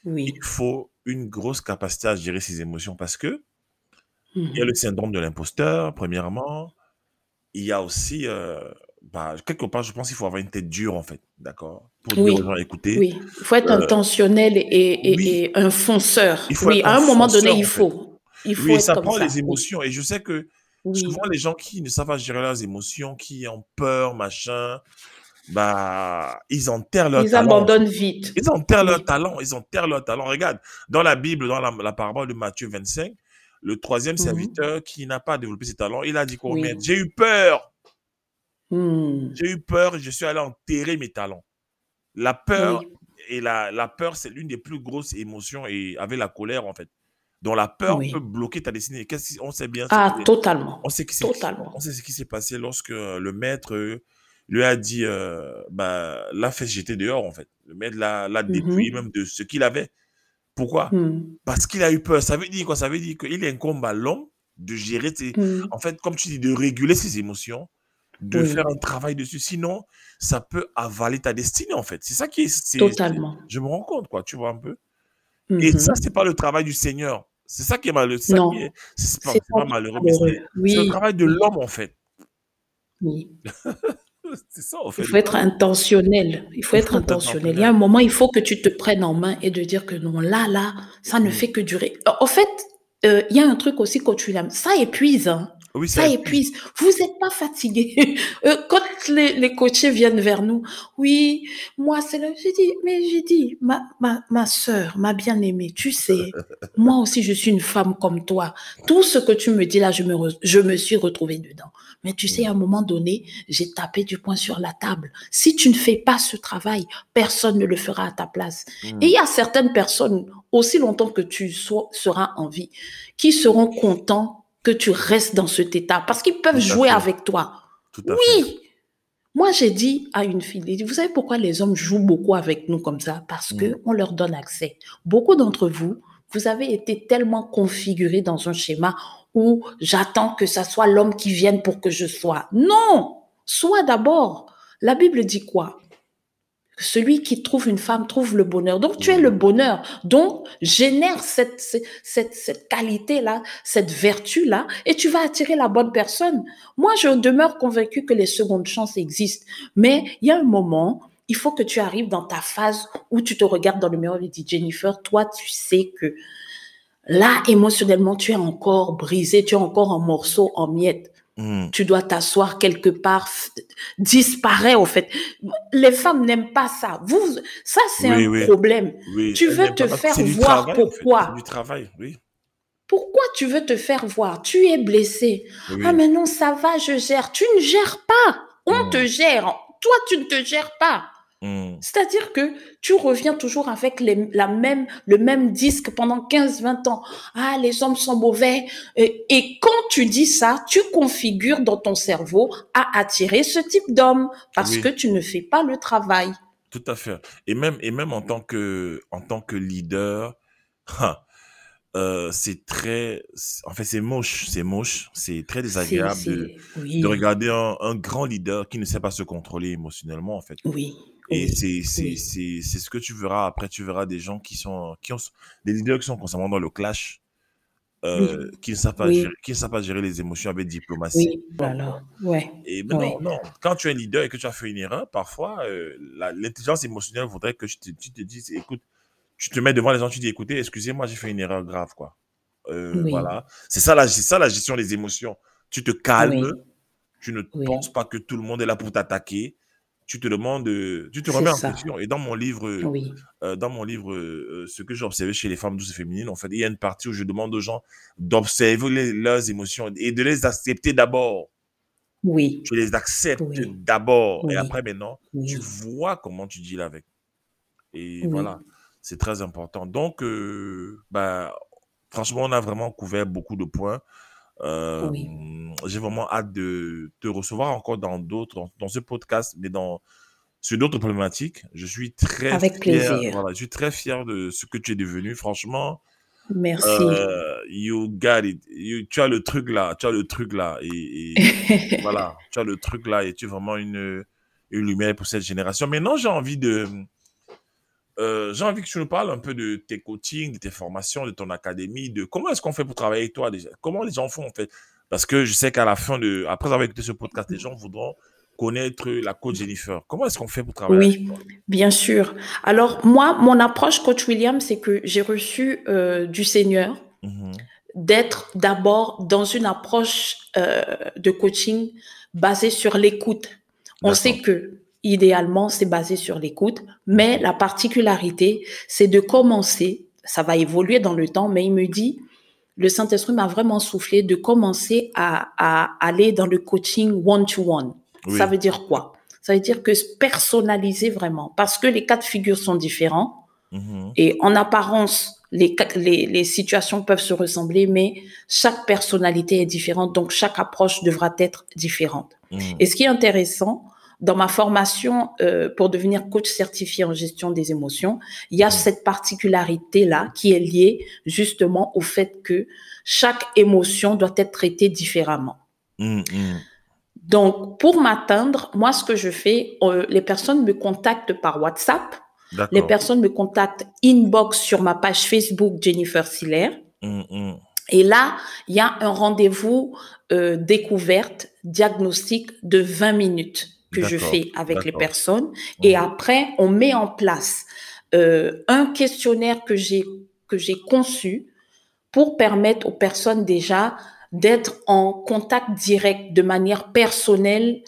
Oui. Il faut une grosse capacité à gérer ses émotions parce que il y a le Mhm. syndrome de l'imposteur, premièrement. Il y a aussi, euh, bah, quelque part, je pense qu'il faut avoir une tête dure, en fait, d'accord? Pour dire aux Oui, gens, écoutez, oui. Il faut être euh, intentionnel et, oui, un fonceur. il faut Oui, à un un moment donné, il en fait. faut. Il faut Oui, être ça comme prend ça. les Oui, émotions. Et je sais que souvent, les gens qui ne savent pas gérer leurs émotions, qui ont peur, machin, bah, ils enterrent leur ils talent, en fait. abandonnent vite. Ils enterrent leur Oui. talent, ils enterrent leur talent. Regarde, dans la Bible, dans la, la parabole de Matthieu 25, le troisième Mhm. serviteur qui n'a pas développé ses talents, il a dit quoi? Oui. J'ai eu peur, Hmm. j'ai eu peur et je suis allé enterrer mes talents. La peur Oui, et la, la peur, c'est l'une des plus grosses émotions et avec la colère, en fait. Donc la peur peut bloquer ta destinée. Qu'est-ce on sait bien ce Ah, totalement. on sait, qui Totalement. on sait ce qui s'est passé lorsque euh, le maître euh, lui a dit, euh, bah, l'a fait jeter dehors, en fait. Le maître l'a l'a dépouillé Mhm. même de ce qu'il avait. Pourquoi? Hmm. Parce qu'il a eu peur. Ça veut dire quoi? Ça veut dire qu'il incombe à l'homme de gérer ses, Hmm. en fait, comme tu dis, de réguler ses émotions, de faire un travail dessus. Sinon, ça peut avaler ta destinée, en fait. C'est ça qui est, totalement. je me rends compte, quoi, tu vois un peu? Et ça, Mhm. c'est pas le travail du Seigneur. C'est ça qui est malheureux. C'est pas, malheureux, c'est, c'est le travail de l'homme, en fait. oui. C'est ça, en Il fait, faut le être intentionnel. Il faut Il être faut être intentionnel. Il y a un moment, il faut que tu te prennes en main et de dire que non, là, là, ça ne Mm. fait que durer. En fait, euh, il y a un truc aussi quand tu l'aimes. Ça épuise, hein. Oui, ça épuise. Vous n'êtes pas fatigué. Euh, quand les, les coachés viennent vers nous, oui, moi, c'est là. J'ai dit, mais j'ai dit, ma, ma, ma soeur, ma bien-aimée, tu sais, moi aussi, je suis une femme comme toi. Tout ce que tu me dis là, je me, re- je me suis retrouvée dedans. Mais tu sais, à un Mm. moment donné, j'ai tapé du poing sur la table. Si tu ne fais pas ce travail, personne ne le fera à ta place. Et il Mm. y a certaines personnes, aussi longtemps que tu sois, seras en vie, qui seront contents que tu restes dans cet état parce qu'ils peuvent jouer fait. avec toi. Tout à fait. Oui. Moi, j'ai dit à une fille, dit, vous savez pourquoi les hommes jouent beaucoup avec nous comme ça? Parce Mm. que on leur donne accès. Beaucoup d'entre vous, vous avez été tellement configurés dans un schéma où j'attends que ça soit l'homme qui vienne pour que je sois. Non, sois d'abord. La Bible dit quoi? Celui qui trouve une femme trouve le bonheur. Donc, tu es le Mm. bonheur. Donc, génère cette, cette, cette, cette qualité-là, cette vertu-là, et tu vas attirer la bonne personne. Moi, je demeure convaincue que les secondes chances existent. Mais il y a un moment, il faut que tu arrives dans ta phase où tu te regardes dans le miroir et dis, Jennifer, toi, tu sais que là, émotionnellement, tu es encore brisé, tu es encore en morceaux, en miettes Mm. tu dois t'asseoir quelque part, disparaît au fait. Les femmes n'aiment pas ça. Vous, ça c'est Oui, un oui. problème. Oui, Tu veux te pas faire voir travail, en fait. C'est pourquoi du travail, oui. Pourquoi tu veux te faire voir? Tu es blessé. Ah mais non, ça va, je gère. Tu ne gères pas. On Mm. te gère. Toi, tu ne te gères pas. Mm. C'est-à-dire que tu reviens toujours avec les- la même, le même disque pendant 15-20 ans. Ah, les hommes sont mauvais. Et, et quand tu dis ça, tu configures dans ton cerveau à attirer ce type d'homme parce Oui. que tu ne fais pas le travail. Tout à fait. Et même, et même en tant que, en tant que leader, ha, euh, c'est très, en fait, c'est moche, c'est moche, c'est très désagréable de, de regarder un, un grand leader qui ne sait pas se contrôler émotionnellement, en fait. oui, Et oui, c'est, oui, ce que tu verras. Après, tu verras des gens qui sont, qui ont, des leaders qui sont constamment dans le clash, oui, euh, qui ne savent pas oui, gérer, qui ne savent pas gérer les émotions avec diplomatie. oui. Peu. Alors, ouais, Et non, ouais, non. Quand tu es un leader et que tu as fait une erreur, parfois, euh, l'intelligence émotionnelle voudrait que tu te, tu te dises, écoute, tu te mets devant les gens, tu dis, écoutez, excusez-moi, j'ai fait une erreur grave, quoi. Euh, voilà. C'est ça, la, ça la gestion des émotions. Tu te calmes, tu ne penses pas que tout le monde est là pour t'attaquer. Tu te demandes, euh, tu te remets en ça. question. Et dans mon livre, euh, Oui, euh, dans mon livre, euh, ce que j'ai observé chez les femmes douces et féminines, en fait, il y a une partie où je demande aux gens d'observer leurs émotions et de les accepter d'abord oui, tu les acceptes oui, d'abord et après maintenant, tu vois comment tu deals avec. Et voilà, c'est très important. Donc, euh, bah, franchement, on a vraiment couvert beaucoup de points. Euh, oui. j'ai vraiment hâte de te recevoir encore dans d'autres, dans, dans ce podcast, mais dans sur d'autres problématiques. Je suis très Avec fier, plaisir. voilà, je suis très fier de ce que tu es devenu. Franchement, Merci. euh, you got it. You- tu as le truc là, tu as le truc là. Et, et voilà, tu as le truc là et tu es vraiment une, une lumière pour cette génération. Maintenant, j'ai envie de. Euh, j'ai envie que tu nous parles un peu de tes coachings, de tes formations, de ton académie, de comment est-ce qu'on fait pour travailler avec toi déjà? Comment les gens font en fait? Parce que je sais qu'à la fin de, après avoir écouté ce podcast, les gens voudront connaître la coach Jennifer. Comment est-ce qu'on fait pour travailler avec Oui, bien sûr. Alors moi, mon approche, coach William, c'est que j'ai reçu euh, du Seigneur Mhm. d'être d'abord dans une approche euh, de coaching basée sur l'écoute. On sait que idéalement, c'est basé sur l'écoute, mais la particularité, c'est de commencer, ça va évoluer dans le temps, mais il me dit, le Saint-Esprit m'a vraiment soufflé de commencer à, à aller dans le coaching one-to-one. Oui. Ça veut dire quoi? Ça veut dire que se personnaliser vraiment, parce que les cas de figure sont différents. Mhm. Et en apparence, les, les, les situations peuvent se ressembler, mais chaque personnalité est différente, donc chaque approche devra être différente. Mhm. Et ce qui est intéressant, dans ma formation euh, pour devenir coach certifié en gestion des émotions, il y a cette particularité-là qui est liée justement au fait que chaque émotion doit être traitée différemment. Mhm. Mhm. Donc, pour m'atteindre, moi, ce que je fais, euh, les personnes me contactent par WhatsApp, les personnes me contactent inbox sur ma page Facebook Jennifer Siller. Et là, il y a un rendez-vous euh, découverte, diagnostic de 20 minutes que je fais avec les personnes. Et après, on met en place euh, un questionnaire que j'ai que j'ai conçu pour permettre aux personnes déjà d'être en contact direct de manière personnelle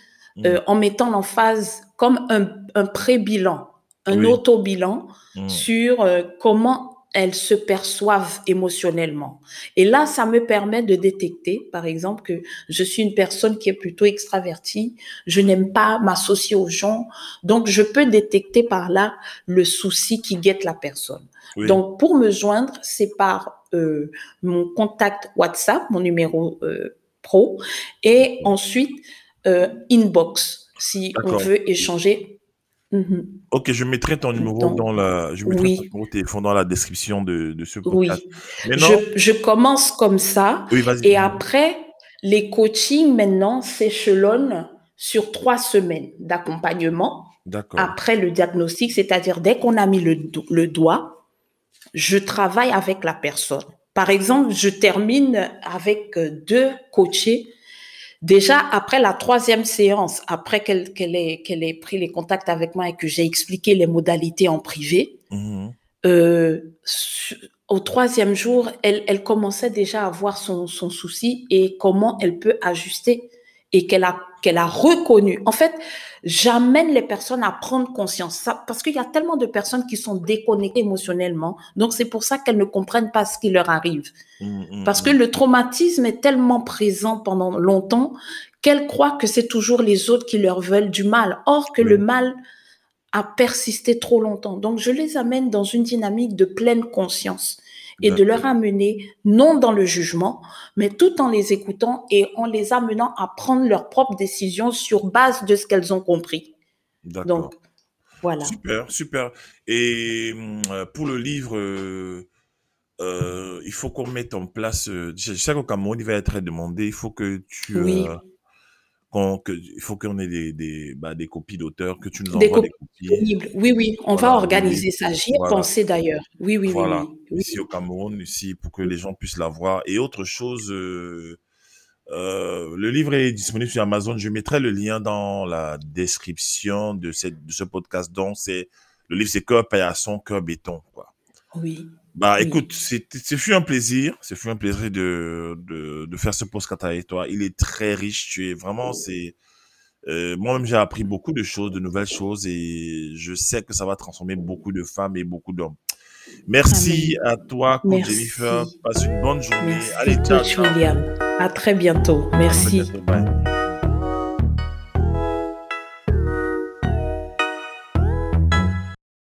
euh, Mhm. en mettant l'emphase comme un, un pré-bilan, un Oui. auto-bilan Mhm. sur euh, comment elles se perçoivent émotionnellement. Et là, ça me permet de détecter, par exemple, que je suis une personne qui est plutôt extravertie, je n'aime pas m'associer aux gens, donc je peux détecter par là le souci qui guette la personne. Oui. Donc, pour me joindre, c'est par euh, mon contact WhatsApp, mon numéro euh, pro, et ensuite euh, inbox, si on veut échanger. Mhm. Ok, je mettrai ton numéro Donc, dans la, je mettrai oui. ton numéro de téléphone dans la description de, de ce Oui, podcast. Maintenant, je, je commence comme ça oui, vas-y. et après, les coachings maintenant s'échelonnent sur trois semaines d'accompagnement D'accord. après le diagnostic, c'est-à-dire dès qu'on a mis le, do- le doigt, je travaille avec la personne. Par exemple, je termine avec euh, deux coachés. Déjà, après la troisième séance, après qu'elle ait, ait pris les contacts avec moi et que j'ai expliqué les modalités en privé, Mhm. euh, au troisième jour, elle, elle commençait déjà à voir son, son souci et comment elle peut ajuster et qu'elle a, qu'elle a reconnu. En fait, j'amène les personnes à prendre conscience ça, parce qu'il y a tellement de personnes qui sont déconnectées émotionnellement. Donc, c'est pour ça qu'elles ne comprennent pas ce qui leur arrive. Mhm, Parce que le traumatisme est tellement présent pendant longtemps qu'elles croient que c'est toujours les autres qui leur veulent du mal. Or que le mal a persisté trop longtemps. Donc, je les amène dans une dynamique de pleine conscience et de leur amener, non dans le jugement, mais tout en les écoutant et en les amenant à prendre leurs propres décisions sur base de ce qu'elles ont compris. D'accord. Donc, voilà. Super, super. Et hum, pour le livre, euh, euh, il faut qu'on mette en place. euh, je je sais qu'au Cameroun, il va être demandé. Il faut que tu. Oui. euh, qu'on- que, il faut qu'on ait des, des, bah, des copies d'auteurs, que tu nous Des envoies des copies copies. disponibles. Oui, oui, on va organiser ça. J'y ai voilà. pensé d'ailleurs. Oui, oui, oui, Voilà, oui. Oui. ici au Cameroun, ici pour que les gens puissent la voir. Et autre chose, euh, euh, le livre est disponible sur Amazon. Je mettrai le lien dans la description de, cette, de ce podcast. Donc, c'est le livre, c'est Cœur paillasson, cœur béton. Quoi. Oui. Bah, écoute, c'est- ce fut un plaisir. Ce fut un plaisir de, de, de faire ce podcast avec toi. Il est très riche. Tu es vraiment, c'est, euh, moi-même, j'ai appris beaucoup de choses, de nouvelles choses, et je sais que ça va transformer beaucoup de femmes et beaucoup d'hommes. Merci à toi, coach. Jennifer. Passe une bonne journée. Merci, Allez, ciao. William. À très bientôt. Merci.